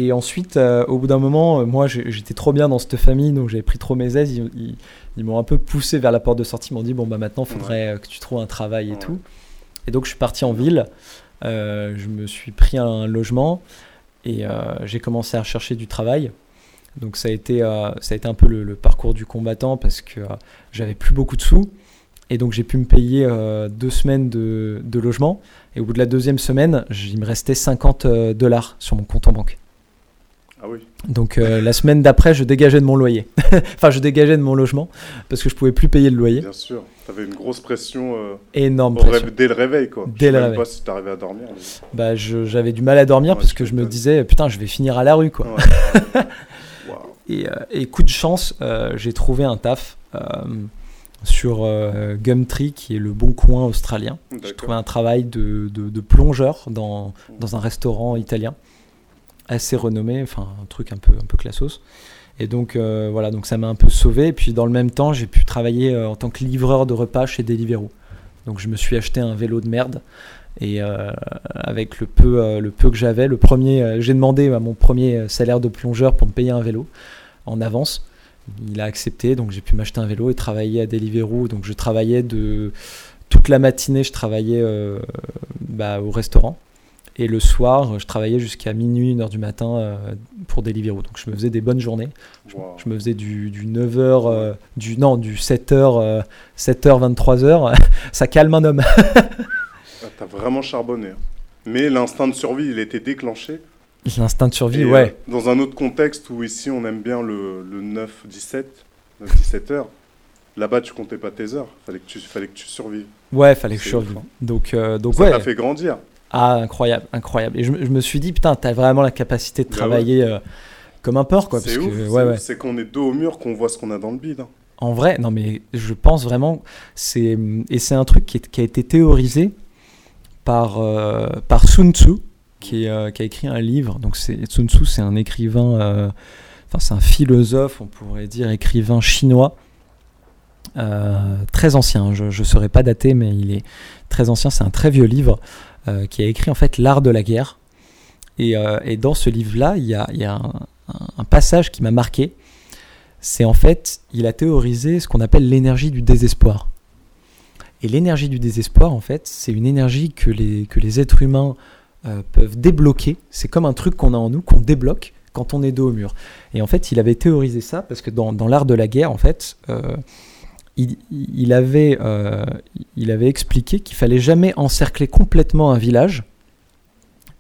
Et ensuite, euh, au bout d'un moment, euh, moi j'étais trop bien dans cette famille, donc j'avais pris trop mes aises. Ils, ils- ils m'ont un peu poussé vers la porte de sortie. Ils m'ont dit Bon, bah maintenant, il faudrait euh, que tu trouves un travail et Ouais. tout. Et donc, je suis parti en ville. Euh, je me suis pris un logement et j'ai commencé à chercher du travail. Donc, ça a été, ça a été un peu le, le parcours du combattant parce que j'avais plus beaucoup de sous. Et donc, j'ai pu me payer euh, deux semaines de, de logement. Et au bout de la deuxième semaine, il me restait 50 euh, dollars sur mon compte en banque. Ah oui. Donc euh, la semaine d'après, je dégageais de mon loyer. enfin, je dégageais de mon logement parce que je pouvais plus payer le loyer. Bien sûr. T'avais une grosse pression euh, Énorme pression. dès le réveil, quoi. Dès Je sais le même réveil. pas si t'arrivais à dormir. mais- Bah, j'avais du mal à dormir Ouais, parce tu que je me disais putain, je vais finir à la rue quoi. Ouais. Waouh. Et, euh, et coup de chance, euh, j'ai trouvé un taf sur euh, Gumtree qui est le bon coin australien. J'ai trouvé un travail de, de- de plongeur dans, dans un restaurant italien assez renommé, enfin un truc un peu, un peu classos. Et donc euh, voilà, donc ça m'a un peu sauvé. Et puis dans le même temps, j'ai pu travailler euh, en tant que livreur de repas chez Deliveroo. Donc je me suis acheté un vélo de merde. Et euh, avec le peu, le peu que j'avais, le premier, j'ai demandé à mon premier salaire de plongeur pour me payer un vélo en avance. Il a accepté, donc j'ai pu m'acheter un vélo et travailler à Deliveroo. Donc je travaillais toute la matinée, je travaillais bah, au restaurant. Et le soir, je travaillais jusqu'à minuit, 1h du matin euh, pour Deliveroo. Donc je me faisais des bonnes journées. Je, Wow. je me faisais du, du 9h, euh, du, non, du 7h, euh, 7h, 23h. Ça calme un homme. Ah, T'as vraiment charbonné. hein. Mais l'instinct de survie, il était déclenché. L'instinct de survie, Et, ouais. euh, dans un autre contexte où ici on aime bien le, le 9-17, 9-17 heures, là-bas tu comptais pas tes heures. Fallait que tu, fallait que tu survives. Ouais, fallait que je survive. hein. Donc, euh, donc Ça ouais. t'a fait grandir. Ah, incroyable, incroyable. Et je, me- je me suis dit, putain, t'as vraiment la capacité de Bah travailler euh, comme un porc, quoi. C'est ouais, ouais. Qu'on est dos au mur qu'on voit ce qu'on a dans le bide. hein. En vrai, non, mais je pense vraiment, c'est et c'est un truc qui, est- qui a été théorisé par euh, par Sun Tzu, qui, est, euh, qui a écrit un livre. Donc c'est Sun Tzu, c'est un écrivain, enfin c'est un philosophe, on pourrait dire écrivain chinois, très ancien. Je ne saurais pas dater, mais il est très ancien. C'est un très vieux livre qui a écrit en fait l'art de la guerre. Et, euh, et dans ce livre-là, il y a, y a un, passage qui m'a marqué. C'est en fait, il a théorisé ce qu'on appelle l'énergie du désespoir. Et l'énergie du désespoir, en fait, c'est une énergie que les, que les êtres humains euh, peuvent débloquer. C'est comme un truc qu'on a en nous, qu'on débloque quand on est dos au mur. Et en fait, il avait théorisé ça parce que dans, dans l'art de la guerre, en fait, euh, il, il avait, euh, il avait expliqué qu'il fallait jamais encercler complètement un village.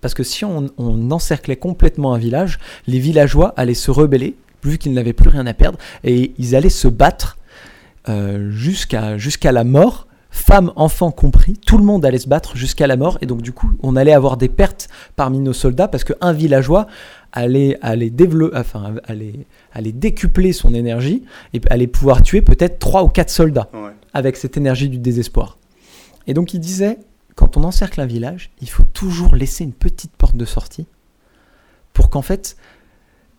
Parce que si on, encerclait complètement un village, les villageois allaient se rebeller, vu qu'ils n'avaient plus rien à perdre, et ils allaient se battre euh, jusqu'à la mort, femmes, enfants compris, tout le monde allait se battre jusqu'à la mort, et donc du coup, on allait avoir des pertes parmi nos soldats, parce qu'un villageois allait, allait, développer, enfin, allait, allait décupler son énergie, et allait pouvoir tuer peut-être trois ou quatre soldats Ouais. avec cette énergie du désespoir. Et donc il disait, quand on encercle un village, il faut toujours laisser une petite porte de sortie pour qu'en fait,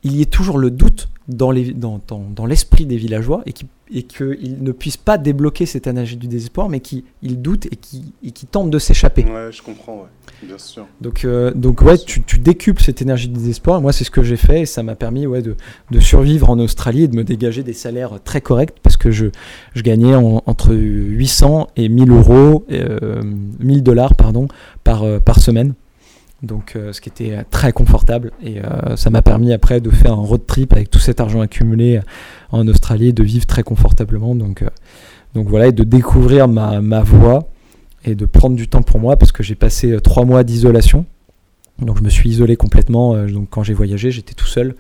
il y ait toujours le doute dans les- dans- dans- dans l'esprit des villageois et, qui- et qu'ils ne puissent pas débloquer cette énergie du désespoir, mais qu'ils ils doutent et qui et qui tentent de s'échapper. Ouais, je comprends, ouais. Bien sûr. Donc, euh, donc ouais, tu, tu décuples cette énergie de désespoir. Moi, c'est ce que j'ai fait et ça m'a permis ouais, de, de survivre en Australie et de me dégager des salaires très corrects parce que je, je gagnais en- entre 800 et 1000 euros, euh, 1000 dollars pardon, par, euh, par semaine. Donc, euh, ce qui était euh, très confortable et euh, ça m'a permis après de faire un road trip avec tout cet argent accumulé en Australie et de vivre très confortablement. Donc, euh, donc voilà, et de découvrir ma, ma voie et de prendre du temps pour moi parce que j'ai passé trois mois d'isolation. Donc je me suis isolé complètement. donc quand j'ai voyagé, j'étais tout seul.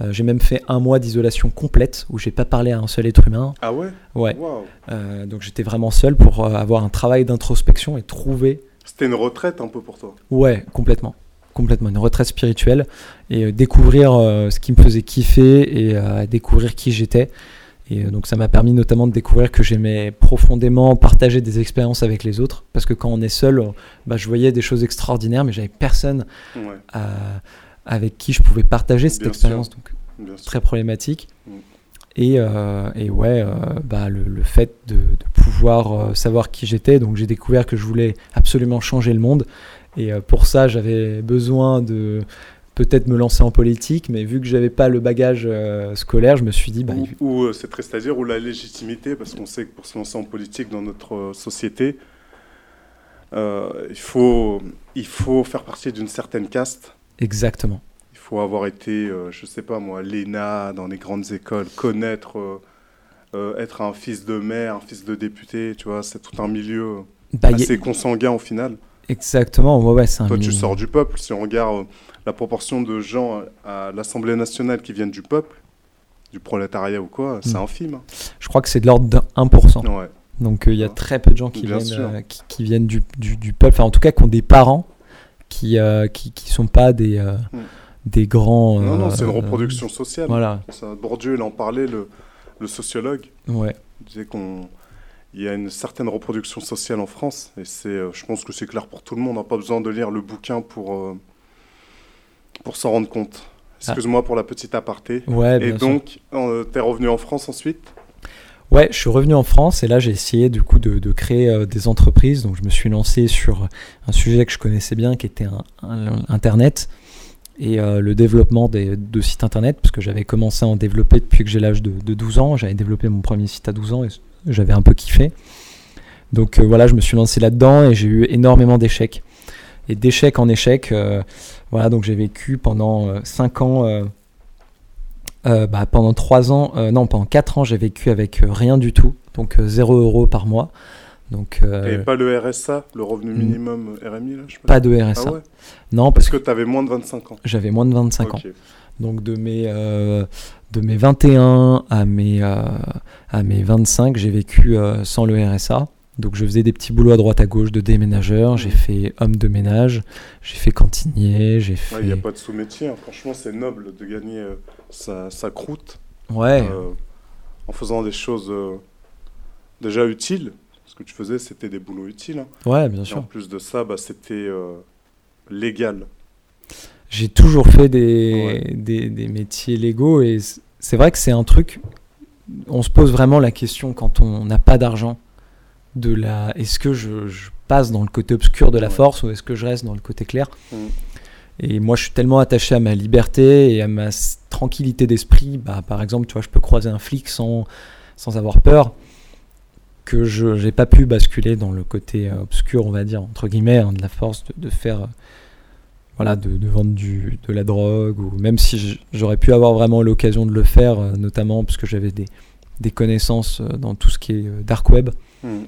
Euh, j'ai même fait un mois d'isolation complète où j'ai pas parlé à un seul être humain. Ah ouais? Ouais. Euh, donc j'étais vraiment seul pour euh, avoir un travail d'introspection et trouver. C'était une retraite un peu pour toi. Ouais, complètement. Complètement. Une retraite spirituelle et euh, découvrir euh, ce qui me faisait kiffer et euh, découvrir qui j'étais. Et donc ça m'a permis notamment de découvrir que j'aimais profondément partager des expériences avec les autres. Parce que quand on est seul, bah, je voyais des choses extraordinaires, mais j'avais personne Ouais, à- avec qui je pouvais partager cette Bien expérience. Donc bien sûr. très problématique. Mm. Et, euh, et ouais, euh, bah, le, le fait de, de pouvoir euh, savoir qui j'étais, donc j'ai découvert que je voulais absolument changer le monde. Et euh, pour ça, j'avais besoin de peut-être me lancer en politique, mais vu que j'avais pas le bagage scolaire, je me suis dit, bah, Ou, ou, euh, c'est triste à dire, ou la légitimité, parce qu'on sait que pour se lancer en politique dans notre société, euh, il, faut, il faut faire partie d'une certaine caste. exactement. Faut avoir été, euh, je sais pas moi, l'ENA dans les grandes écoles, connaître, euh, euh, être un fils de maire, un fils de député, tu vois, c'est tout un milieu Bah, y a- assez consanguin au final. exactement, ouais, ouais, c'est un Toi, tu sors du peuple. Si on regarde euh, la proportion de gens à l'Assemblée nationale qui viennent du peuple, du prolétariat ou quoi, c'est Mm. infime. hein. Je crois que c'est de l'ordre d'un 1%. Ouais. Donc il y a très peu de gens qui Bien viennent, qui, qui viennent du, du, du peuple, enfin en tout cas qui ont des parents qui euh, qui, qui sont pas des euh, Mm. Des grands. Non, non, euh, c'est une reproduction sociale. Voilà, Ça, Bourdieu, il en parlait, le, le sociologue. ouais. Il disait qu'on il y a une certaine reproduction sociale en France. Et c'est, euh, je pense que c'est clair pour tout le monde. On n'a pas besoin de lire le bouquin pour, euh, pour s'en rendre compte. Excuse-moi pour la petite aparté. Ouais, Et donc, euh, t'es revenu en France ensuite? Ouais, je suis revenu en France et là j'ai essayé du coup de, de créer euh, des entreprises. Donc je me suis lancé sur un sujet que je connaissais bien, qui était un, un- Internet et euh, le développement des, de sites Internet, parce que j'avais commencé à en développer depuis que j'ai l'âge de, de 12 ans. J'avais développé mon premier site à 12 ans et j'avais un peu kiffé. Donc euh, voilà, je me suis lancé là-dedans et j'ai eu énormément d'échecs. et d'échec en échec. voilà, donc j'ai vécu pendant 5 ans, bah, pendant 3 ans, non, pendant 4 ans, j'ai vécu avec rien du tout, donc 0 euros par mois. Donc, Et pas le RSA, le revenu minimum RMI là, je Pas de RSA. Ah ouais non, parce, que tu avais moins de 25 ans. J'avais moins de 25 ans. Donc de mes, euh, de mes 21 à mes, euh, à mes 25, j'ai vécu euh, sans le RSA. Donc je faisais des petits boulots à droite à gauche de déménageur, j'ai mmh. fait homme de ménage, j'ai fait cantinier, j'ai fait... Il n'y a pas de sous-métier, hein. franchement c'est noble de gagner sa, sa, croûte ouais. en faisant des choses déjà utiles. Ce que tu faisais c'était des boulots utiles. Hein. Ouais, bien sûr. en plus de ça, bah, c'était légal j'ai toujours fait des, des, métiers légaux et c'est vrai que c'est un truc. On se pose vraiment la question quand on n'a pas d'argent de la. Est-ce que je, passe dans le côté obscur de la force ou est-ce que je reste dans le côté clair mm. Et moi, je suis tellement attaché à ma liberté et à ma tranquillité d'esprit. Bah, par exemple, tu vois, je peux croiser un flic sans, sans avoir peur que je n'ai pas pu basculer dans le côté obscur, on va dire, entre guillemets, hein, de la force, de, de faire voilà, de, vendre du, de la drogue, ou même si j'aurais pu avoir vraiment l'occasion de le faire, euh, notamment parce que j'avais des, des, connaissances euh, dans tout ce qui est euh, dark web. Hmm.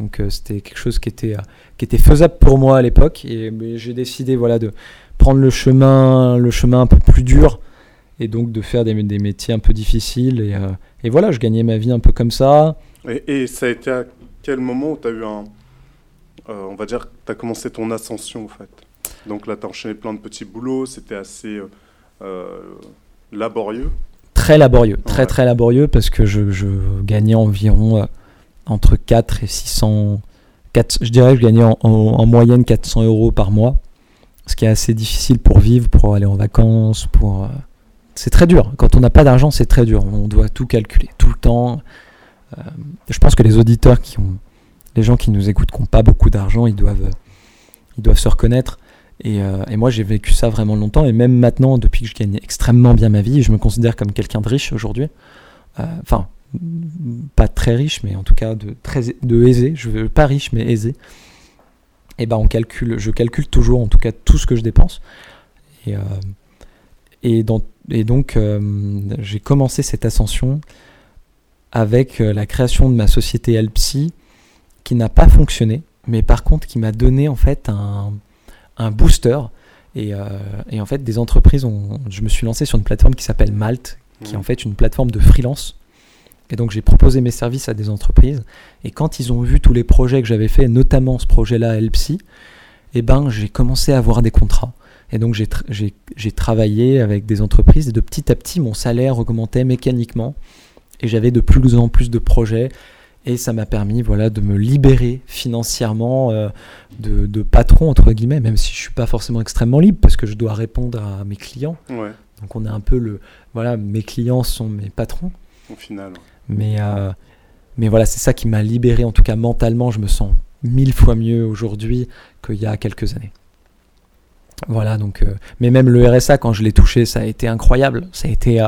Donc c'était quelque chose qui était, qui était faisable pour moi à l'époque, et j'ai décidé voilà, de prendre le chemin, le chemin un peu plus dur, et donc de faire des, des métiers un peu difficiles. Et, et, voilà, je gagnais ma vie un peu comme ça. Et, et ça a été à quel moment où tu as eu un... on va dire, tu as commencé ton ascension en fait? Donc là, tu as enchaîné plein de petits boulots, c'était assez euh, euh, laborieux? Très laborieux, très très laborieux parce que je, gagnais environ euh, entre 4 et 600, 4, je dirais que je gagnais en, moyenne 400 euros par mois, ce qui est assez difficile pour vivre, pour aller en vacances, pour... c'est très dur, quand on n'a pas d'argent c'est très dur, on doit tout calculer, tout le temps. Je pense que les auditeurs qui ont, les gens qui nous écoutent qui n'ont pas beaucoup d'argent, ils doivent, ils doivent se reconnaître euh, et, moi, j'ai vécu ça vraiment longtemps. Et même maintenant, depuis que je gagne extrêmement bien ma vie, je me considère comme quelqu'un de riche aujourd'hui. Euh, enfin, pas très riche, mais en tout cas de très de aisé. Je veux pas riche, mais aisé. Et ben, on calcule. Je calcule toujours, en tout cas, tout ce que je dépense. Euh, et, et donc, j'ai commencé cette ascension avec la création de ma société Alpsi, qui n'a pas fonctionné, mais par contre, qui m'a donné en fait un un booster. Euh, et, en fait, des entreprises, ont, je me suis lancé sur une plateforme qui s'appelle Malte, qui est en fait une plateforme de freelance. Et donc j'ai proposé mes services à des entreprises. Et quand ils ont vu tous les projets que j'avais fait, notamment ce projet-là, Elpsi, et eh ben, j'ai commencé à avoir des contrats. Et donc j'ai travaillé avec des entreprises et de petit à petit, mon salaire augmentait mécaniquement. Et j'avais de plus en plus de projets et ça m'a permis voilà, de me libérer financièrement euh, de, patron, entre guillemets, même si je ne suis pas forcément extrêmement libre parce que je dois répondre à mes clients. Donc on est un peu le... Voilà, mes clients sont mes patrons. Au final. Mais, euh, mais voilà, c'est ça qui m'a libéré, en tout cas mentalement, je me sens mille fois mieux aujourd'hui qu'il y a quelques années. Voilà, donc... Euh, mais même le RSA, quand je l'ai touché, ça a été incroyable. Ça a été,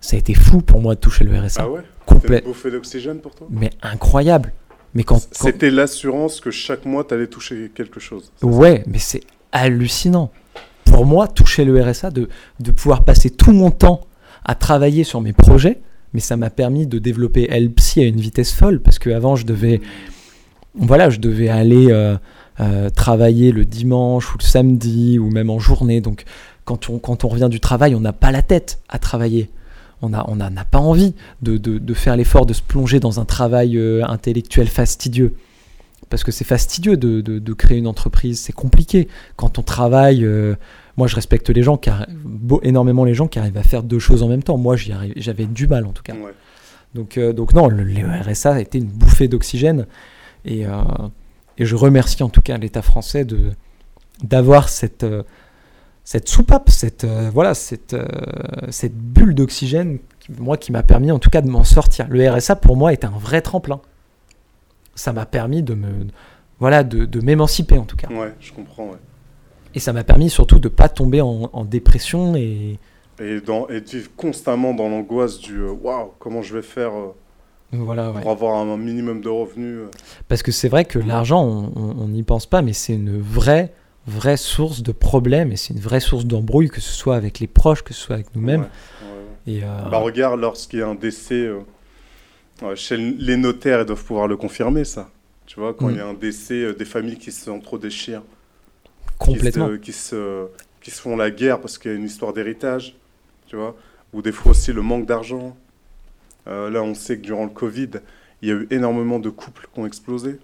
ça a été fou pour moi de toucher le RSA. Ah ouais? Complet. bouffée d'oxygène pour toi? Mais incroyable. Mais quand, C'était l'assurance que chaque mois, tu allais toucher quelque chose. Ouais, mais c'est hallucinant. Pour moi, toucher le RSA, de, de pouvoir passer tout mon temps à travailler sur mes projets, mais ça m'a permis de développer Elpsy à une vitesse folle, parce qu'avant, je devais, voilà, je devais aller euh, euh, travailler le dimanche ou le samedi, ou même en journée. Donc, quand on, quand on revient du travail, on n'a pas la tête à travailler on n'a on a, pas envie de, faire l'effort de se plonger dans un travail euh, intellectuel fastidieux. Parce que c'est fastidieux de, créer une entreprise, c'est compliqué. Quand on travaille, euh, moi je respecte les gens, car, énormément les gens qui arrivent à faire deux choses en même temps. Moi j'avais du mal en tout cas. Donc, euh, donc non, le, RSA a été une bouffée d'oxygène. Et, et, je remercie en tout cas l'État français d'avoir cette cette soupape, cette, euh, voilà, cette, euh, cette bulle d'oxygène, moi, qui m'a permis en tout cas de m'en sortir. Le RSA, pour moi, est un vrai tremplin. Ça m'a permis de me, voilà, de, de m'émanciper en tout cas. Ouais, je comprends. Ouais. Et ça m'a permis surtout de ne pas tomber en, dépression et et, dans, et de vivre constamment dans l'angoisse du euh, waouh, comment je vais faire voilà, pour avoir un, minimum de revenus. Parce que c'est vrai que l'argent, on n'y pense pas, mais c'est une vraie vraie source de problèmes et c'est une vraie source d'embrouille, que ce soit avec les proches, que ce soit avec nous-mêmes. Ouais, Et euh, bah, regarde, lorsqu'il y a un décès, euh, chez les notaires, ils doivent pouvoir le confirmer, ça. Tu vois, quand il y a mm. un décès, euh, des familles qui se trop déchirent. Complètement. Qui se, qui se, font la guerre parce qu'il y a une histoire d'héritage, tu vois. Ou des fois aussi le manque d'argent. là, on sait que durant le Covid, il y a eu énormément de couples qui ont explosé.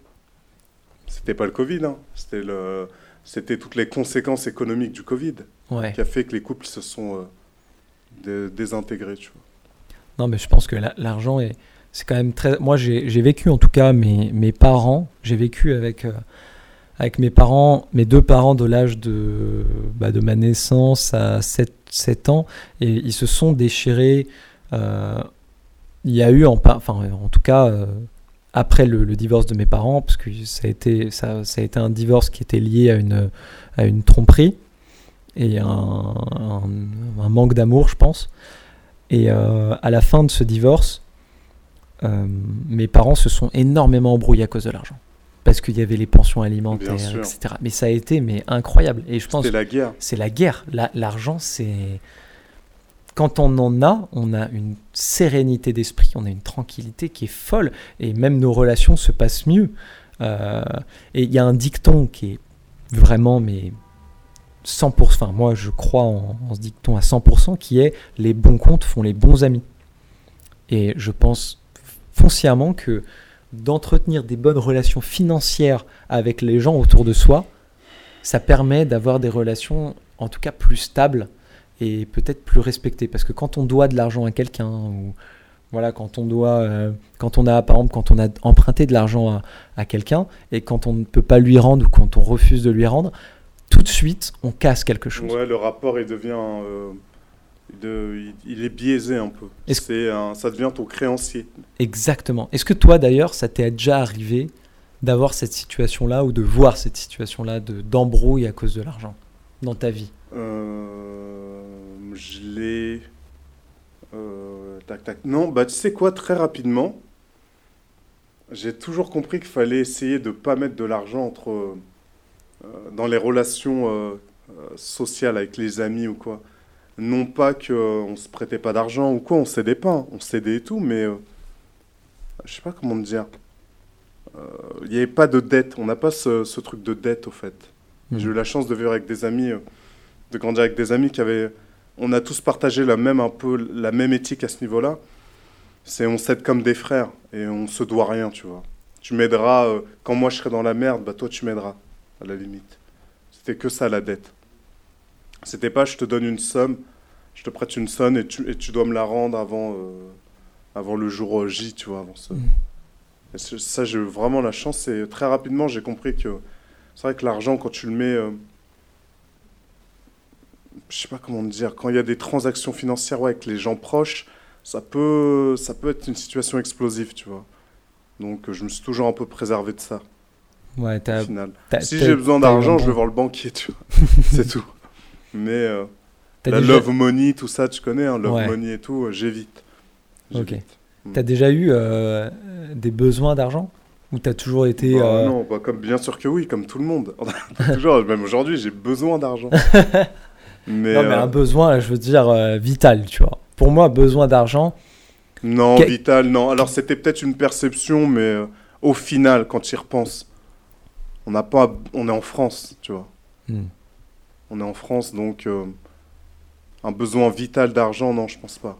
C'était pas le Covid, hein. c'était le c'était toutes les conséquences économiques du Covid qui a fait que les couples se sont euh, désintégrés. Tu vois. Non, mais je pense que l'argent est. C'est quand même très. Moi, j'ai vécu en tout cas mes, mes parents. J'ai vécu avec, euh, avec mes parents, mes deux parents de l'âge de, bah, de ma naissance à 7, 7, ans. Et ils se sont déchirés. Euh, il y a eu, en, enfin, en tout cas, après le, divorce de mes parents, parce que ça a, été, ça, ça, a été un divorce qui était lié à une, à une tromperie et un, un, manque d'amour, je pense. Et euh, à la fin de ce divorce, euh, mes parents se sont énormément embrouillés à cause de l'argent. Parce qu'il y avait les pensions alimentaires, etc. Mais ça a été mais incroyable. Et je pense. C'est la guerre. C'est la guerre. L'argent, c'est quand on en a, on a une sérénité d'esprit, on a une tranquillité qui est folle, et même nos relations se passent mieux. Euh, et il y a un dicton qui est vraiment, mais 100%, enfin moi je crois en, ce dicton à 100%, qui est les bons comptes font les bons amis. Et je pense foncièrement que d'entretenir des bonnes relations financières avec les gens autour de soi, ça permet d'avoir des relations en tout cas plus stables et peut-être plus respecté. Parce que quand on doit de l'argent à quelqu'un, ou voilà, quand on doit, euh, quand on a, par exemple, quand on a emprunté de l'argent à, quelqu'un, et quand on ne peut pas lui rendre, ou quand on refuse de lui rendre, tout de suite, on casse quelque chose. Ouais, le rapport, il devient... Euh, de, il, est biaisé un peu. C'est ça devient ton créancier. Exactement. Est-ce que toi, d'ailleurs, ça t'est déjà arrivé d'avoir cette situation-là, ou de voir cette situation-là d'embrouille à cause de l'argent dans ta vie? Je l'ai. Euh, tac, tac. Non, bah tu sais quoi, très rapidement, j'ai toujours compris qu'il fallait essayer de ne pas mettre de l'argent entre. Euh, dans les relations sociales avec les amis ou quoi. Non pas qu'on ne se prêtait pas d'argent ou quoi, on s'aidait pas, on s'aidait et tout, mais. je sais pas comment dire. Il n'y avait pas de dette, on n'a pas ce, truc de dette au fait. Mmh. J'ai eu la chance de vivre avec des amis de grandir avec des amis qui avaient. On a tous partagé la même, un peu, la même éthique à ce niveau-là. C'est on s'aide comme des frères et on se doit rien, tu vois. Tu m'aideras euh, quand moi je serai dans la merde, bah toi tu m'aideras, à la limite. C'était que ça la dette. C'était pas je te donne une somme, je te prête une somme et tu, et tu dois me la rendre avant, euh, avant le jour J, tu vois, avant ça. Mm. ça, j'ai eu vraiment la chance et très rapidement j'ai compris que c'est vrai que l'argent, quand tu le mets. Euh, je sais pas comment dire, quand il y a des transactions financières avec les gens proches, ça peut, ça peut être une situation explosive, tu vois. Donc je me suis toujours un peu préservé de ça. Ouais, au final. Si j'ai besoin d'argent, je vais voir le banquier, tu vois. C'est tout. Mais euh, la love money, tout ça, tu connais, hein, love money et tout, euh, j'évite. Ok. Mm. T'as déjà eu euh, des besoins d'argent? Ou t'as toujours été. Bah, non, bah, comme, bien sûr que oui, comme tout le monde. toujours, même aujourd'hui, j'ai besoin d'argent. Mais, non, mais un euh, besoin, je veux dire, euh, vital, tu vois. Pour moi, besoin d'argent. Non, vital, non. Alors, c'était peut-être une perception, mais euh, au final, quand tu y repenses, on n'a pas. On est en France, tu vois. Hmm. On est en France, donc un besoin vital d'argent, non, je pense pas.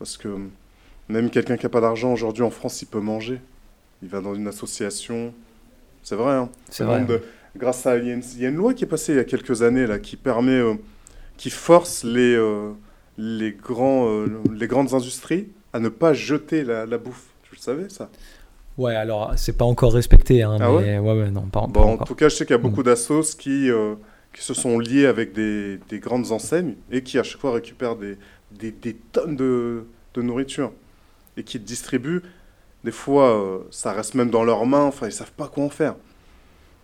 Parce que même quelqu'un qui n'a pas d'argent aujourd'hui en France, il peut manger. Il va dans une association. C'est vrai, hein. C'est vrai. grâce à. Il y, a une loi qui est passée il y a quelques années, là, qui permet qui force les, euh, les, grands, euh, les grandes industries à ne pas jeter la, bouffe. Tu le savais, ça? Ouais, alors c'est pas encore respecté. Hein, ah mais... ouais, ouais, non, pas, bon, En tout cas, je sais qu'il y a beaucoup mm. d'assos qui, euh, qui se sont liés avec des, des, grandes enseignes et qui à chaque fois récupèrent des, des, des tonnes de, de, nourriture et qui distribuent. Des fois, ça reste même dans leurs mains, enfin, ils savent pas quoi en faire.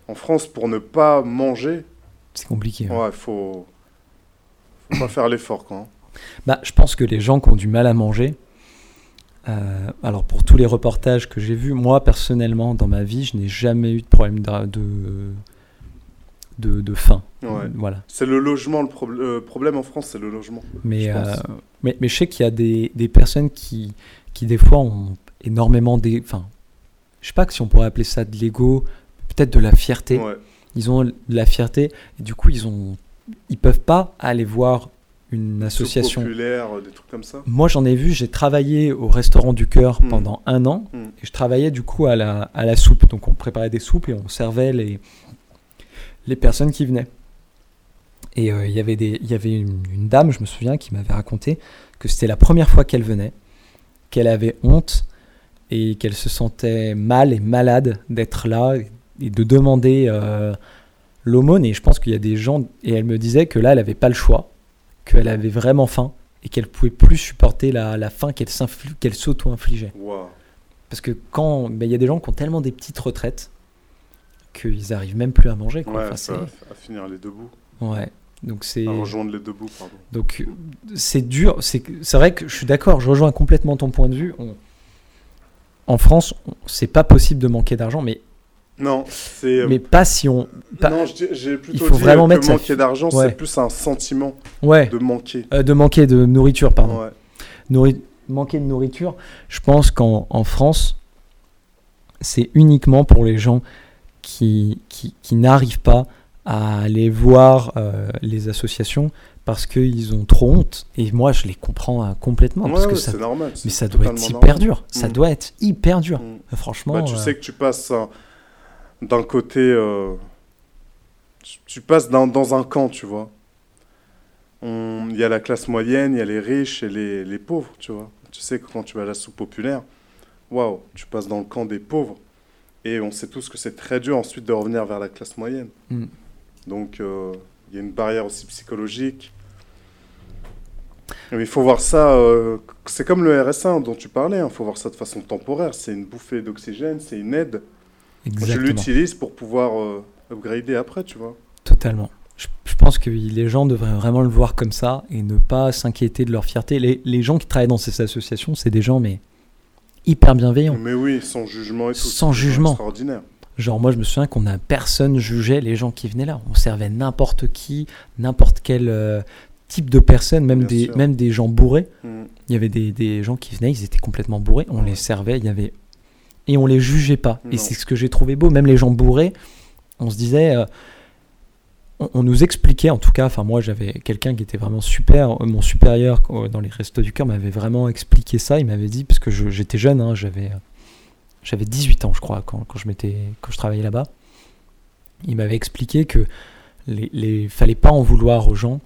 En France, pour ne pas manger. C'est compliqué. Hein. Ouais, il faut on va faire l'effort quand bah, Je pense que les gens qui ont du mal à manger, euh, alors pour tous les reportages que j'ai vus, moi personnellement dans ma vie, je n'ai jamais eu de problème de, de, de faim. Ouais. Voilà. C'est le logement, le euh, problème en France, c'est le logement. Mais, Je euh, mais, mais je sais qu'il y a des, des personnes qui, qui, des fois, ont énormément des. Enfin, je sais pas si on pourrait appeler ça de l'ego, peut-être de la fierté. Ouais. Ils ont de la fierté et du coup, ils ont, ils peuvent pas aller voir une association. populaire, euh, des trucs comme ça. Moi, j'en ai vu, j'ai travaillé au restaurant du cœur Mm. pendant un an Mm. et je travaillais du coup à la, à la soupe. Donc, on préparait des soupes et on servait les, les personnes qui venaient. Et euh, il y avait des- il y avait une, une dame, je me souviens, qui m'avait raconté que c'était la première fois qu'elle venait, qu'elle avait honte et qu'elle se sentait mal et malade d'être là et, et de demander euh, l'aumône. Et je pense qu'il y a des gens, et elle me disait que là, elle n'avait pas le choix, qu'elle avait vraiment faim et qu'elle pouvait plus supporter la, la faim qu'elle qu'elle s'auto-infligeait. Parce que quand ben, il y a des gens qui ont tellement des petites retraites qu'ils arrivent même plus à manger. Quoi. Ouais, Enfin, à finir les debout. ouais. Donc c'est À rejoindre les debout, pardon. donc c'est dur. C'est c'est vrai que je suis d'accord. Je rejoins complètement ton point de vue. On- En France, on- c'est pas possible de manquer d'argent, mais Non, c'est. mais pas si on. pas- Non, j'ai plutôt faut dit vraiment euh, mettre que sa- manquer d'argent, Ouais. c'est plus un sentiment Ouais. de manquer. Euh, de manquer de nourriture, pardon. Ouais. Nourri- manquer de nourriture, je pense qu'en en France, c'est uniquement pour les gens qui, qui, qui n'arrivent pas à aller voir euh, les associations parce qu'ils ont trop honte. Et moi, je les comprends euh, complètement. Ouais, parce que ouais, ça, c'est normal. mais ça doit être hyper normal. dur. Ça Mm. doit être hyper dur. Mm. Euh, Franchement. Bah, tu euh, sais que tu passes euh, d'un côté. euh, tu- tu passes dans, dans un camp, tu vois. Il y a la classe moyenne, il y a les riches et les, les pauvres, tu vois. Tu sais que quand tu vas à la soupe populaire, waouh, tu passes dans le camp des pauvres. Et on sait tous que c'est très dur ensuite de revenir vers la classe moyenne. Mm. Donc, euh, il y a une barrière aussi psychologique. Mais il faut voir ça, euh, c'est comme le RSA dont tu parlais, il faut voir ça de façon temporaire. C'est une bouffée d'oxygène, c'est une aide. Je exactement. l'utilise pour pouvoir euh, upgrader après, tu vois. Totalement. Je, je pense que les gens devraient vraiment le voir comme ça et ne pas s'inquiéter de leur fierté. Les, les gens qui travaillent dans ces associations, c'est des gens mais hyper bienveillants. Mais oui, sans jugement et tout. Sans jugement. Extraordinaire. Genre moi je me souviens qu'on a personne jugeait les gens qui venaient là. On servait n'importe qui, n'importe quel euh, type de personne, même Bien des, sûr. même des gens bourrés. Mm. Il y avait des, des gens qui venaient, ils étaient complètement bourrés. On Ouais. les servait, il y avait et on les jugeait pas. Et c'est ce que j'ai trouvé beau. Même les gens bourrés, on se disait, euh, on, on nous expliquait en tout cas. Enfin moi j'avais quelqu'un qui était vraiment super. euh, Mon supérieur euh, dans les restos du cœur m'avait vraiment expliqué ça. Il m'avait dit parce que je- j'étais jeune, hein, j'avais j'avais 18 ans je crois quand, quand je m'étais quand je travaillais là-bas. Il m'avait expliqué que les, les fallait pas en vouloir aux gens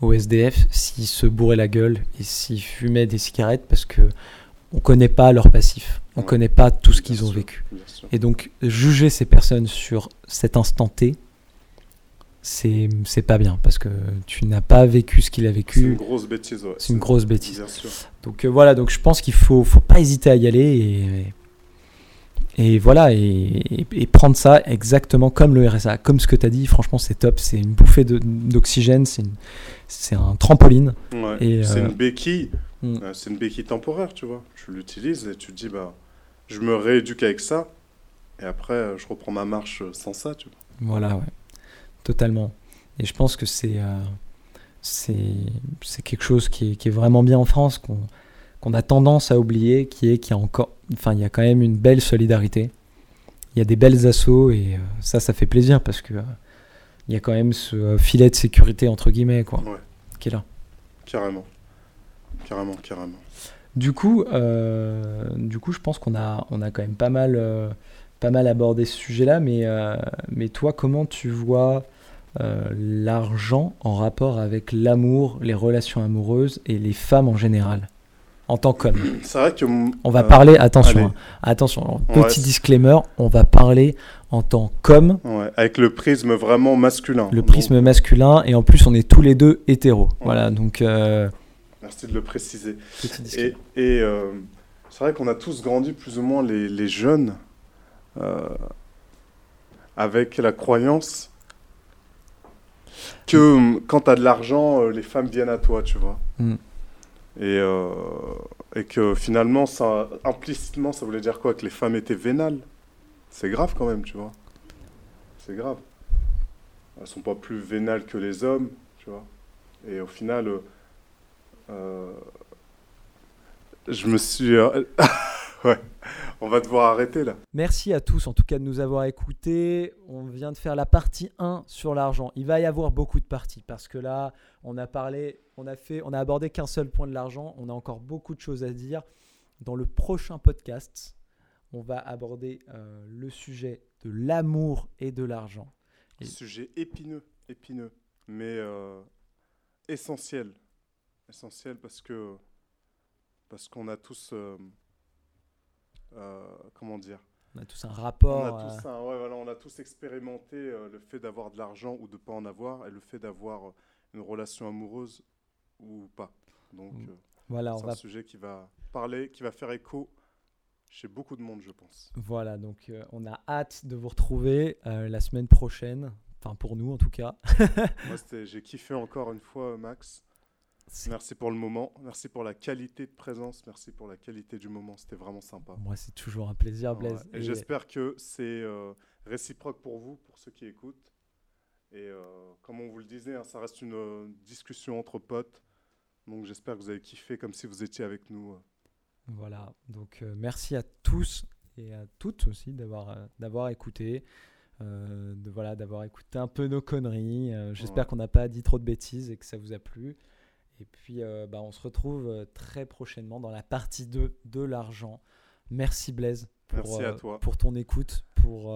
au SDF s'ils se bourraient la gueule et s'ils fumaient des cigarettes parce que on connaît pas leur passif, on Ouais. connaît pas tout ce qu'ils ont sûr, vécu. Et donc juger ces personnes sur cet instant T, c'est c'est pas bien parce que tu n'as pas vécu ce qu'il a C'est une vécu. grosse bêtise, ouais. C'est une grosse bêtise. Donc euh, voilà, donc je pense qu'il faut faut pas hésiter à y aller et et voilà et, et- et prendre ça exactement comme le RSA, comme ce que tu as dit. Franchement, c'est top, c'est une bouffée d'oxygène, c'est un trampoline. Ouais. Et, c'est euh, une béquille. Mm. Euh, c'est une béquille temporaire, tu vois. Tu l'utilises et tu te dis, bah, je me rééduque avec ça. Et après, je reprends ma marche sans ça, tu vois. Voilà, ouais. Totalement. Et je pense que c'est euh, c'est quelque chose qui est, qui est vraiment bien en France, qu'on a tendance à oublier, qui est qu'il y a encore, enfin, il y a quand même une belle solidarité. Il y a des belles assauts et euh, ça, ça fait plaisir parce que il y a quand même ce filet de sécurité entre guillemets, quoi, Ouais. qui est là. Carrément. Carrément, carrément. Du coup, euh, du coup, je pense qu'on a, on a quand même pas mal, euh, pas mal abordé ce sujet-là. Mais, euh, mais toi, comment tu vois l'argent en rapport avec l'amour, les relations amoureuses et les femmes en général, en tant qu'homme C'est vrai que. On va euh, parler, attention, hein, attention, petit disclaimer, on va parler en tant qu'homme, Ouais, avec le prisme vraiment masculin. le Donc, prisme masculin, et en plus, on est tous les deux hétéros. Voilà, donc euh, Merci de le préciser. Et, et, euh, c'est vrai qu'on a tous grandi plus ou moins les, les jeunes euh, avec la croyance que euh, quand tu as de l'argent, les femmes viennent à toi, tu vois. Mm. Et, euh, et que finalement, ça, implicitement, ça voulait dire quoi? Que les femmes étaient vénales. C'est grave quand même, tu vois. C'est grave. elles sont pas plus vénales que les hommes, tu vois. Et au final, euh, je me suis. euh, ouais, on va devoir arrêter là. Merci à tous en tout cas de nous avoir écoutés. On vient de faire la partie 1 sur l'argent. Il va y avoir beaucoup de parties parce que là, on a parlé, on a fait, on a abordé qu'un seul point de l'argent. On a encore beaucoup de choses à dire. Dans le prochain podcast, on va aborder euh, le sujet de l'amour et de l'argent. Et- Sujet épineux, épineux, mais euh, essentiel. Essentiel parce que. Parce qu'on a tous. euh, euh, comment dire? On a tous un on rapport. a, tous un- ouais, voilà, on a tous expérimenté euh, le fait d'avoir de l'argent ou de ne pas en avoir et le fait d'avoir une relation amoureuse ou pas. Donc, Mm. voilà, c'est va un sujet qui va parler, qui va faire écho chez beaucoup de monde, je pense. Voilà, donc on a hâte de vous retrouver la semaine prochaine. Enfin, pour nous en tout cas. Moi, j'ai kiffé encore une fois, Max. Merci pour le moment. Merci pour la qualité de présence. Merci pour la qualité du moment. C'était vraiment sympa. Moi, c'est toujours un plaisir, Ouais. Blaise. Et, Et- j'espère que c'est euh, réciproque pour vous, pour ceux qui écoutent. Et euh, comme on vous le disait, hein, ça reste une euh, discussion entre potes. Donc j'espère que vous avez kiffé comme si vous étiez avec nous. Voilà, donc merci à tous et à toutes aussi d'avoir d'avoir écouté, de, voilà, d'avoir écouté un peu nos conneries. J'espère Ouais. qu'on n'a pas dit trop de bêtises et que ça vous a plu. Et puis, euh, bah, on se retrouve euh, très prochainement dans la partie 2 de l'argent. Merci Blaise pour, Merci à euh, toi. pour ton écoute, pour,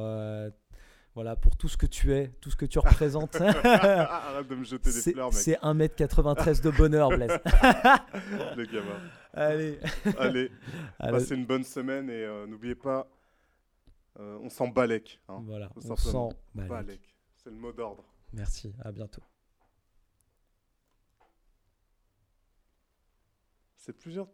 voilà, pour tout ce que tu es, tout ce que tu représentes. Arrête de me jeter des C'est fleurs, mec. c'est 1m93 de bonheur, Blaise. Le gamin. Allez, Allez, Allez, passez une bonne semaine et euh, n'oubliez pas, euh, on s'en balèque. Hein. voilà, on. Balèque. Balèque. C'est le mot d'ordre. Merci, à bientôt. C'est plusieurs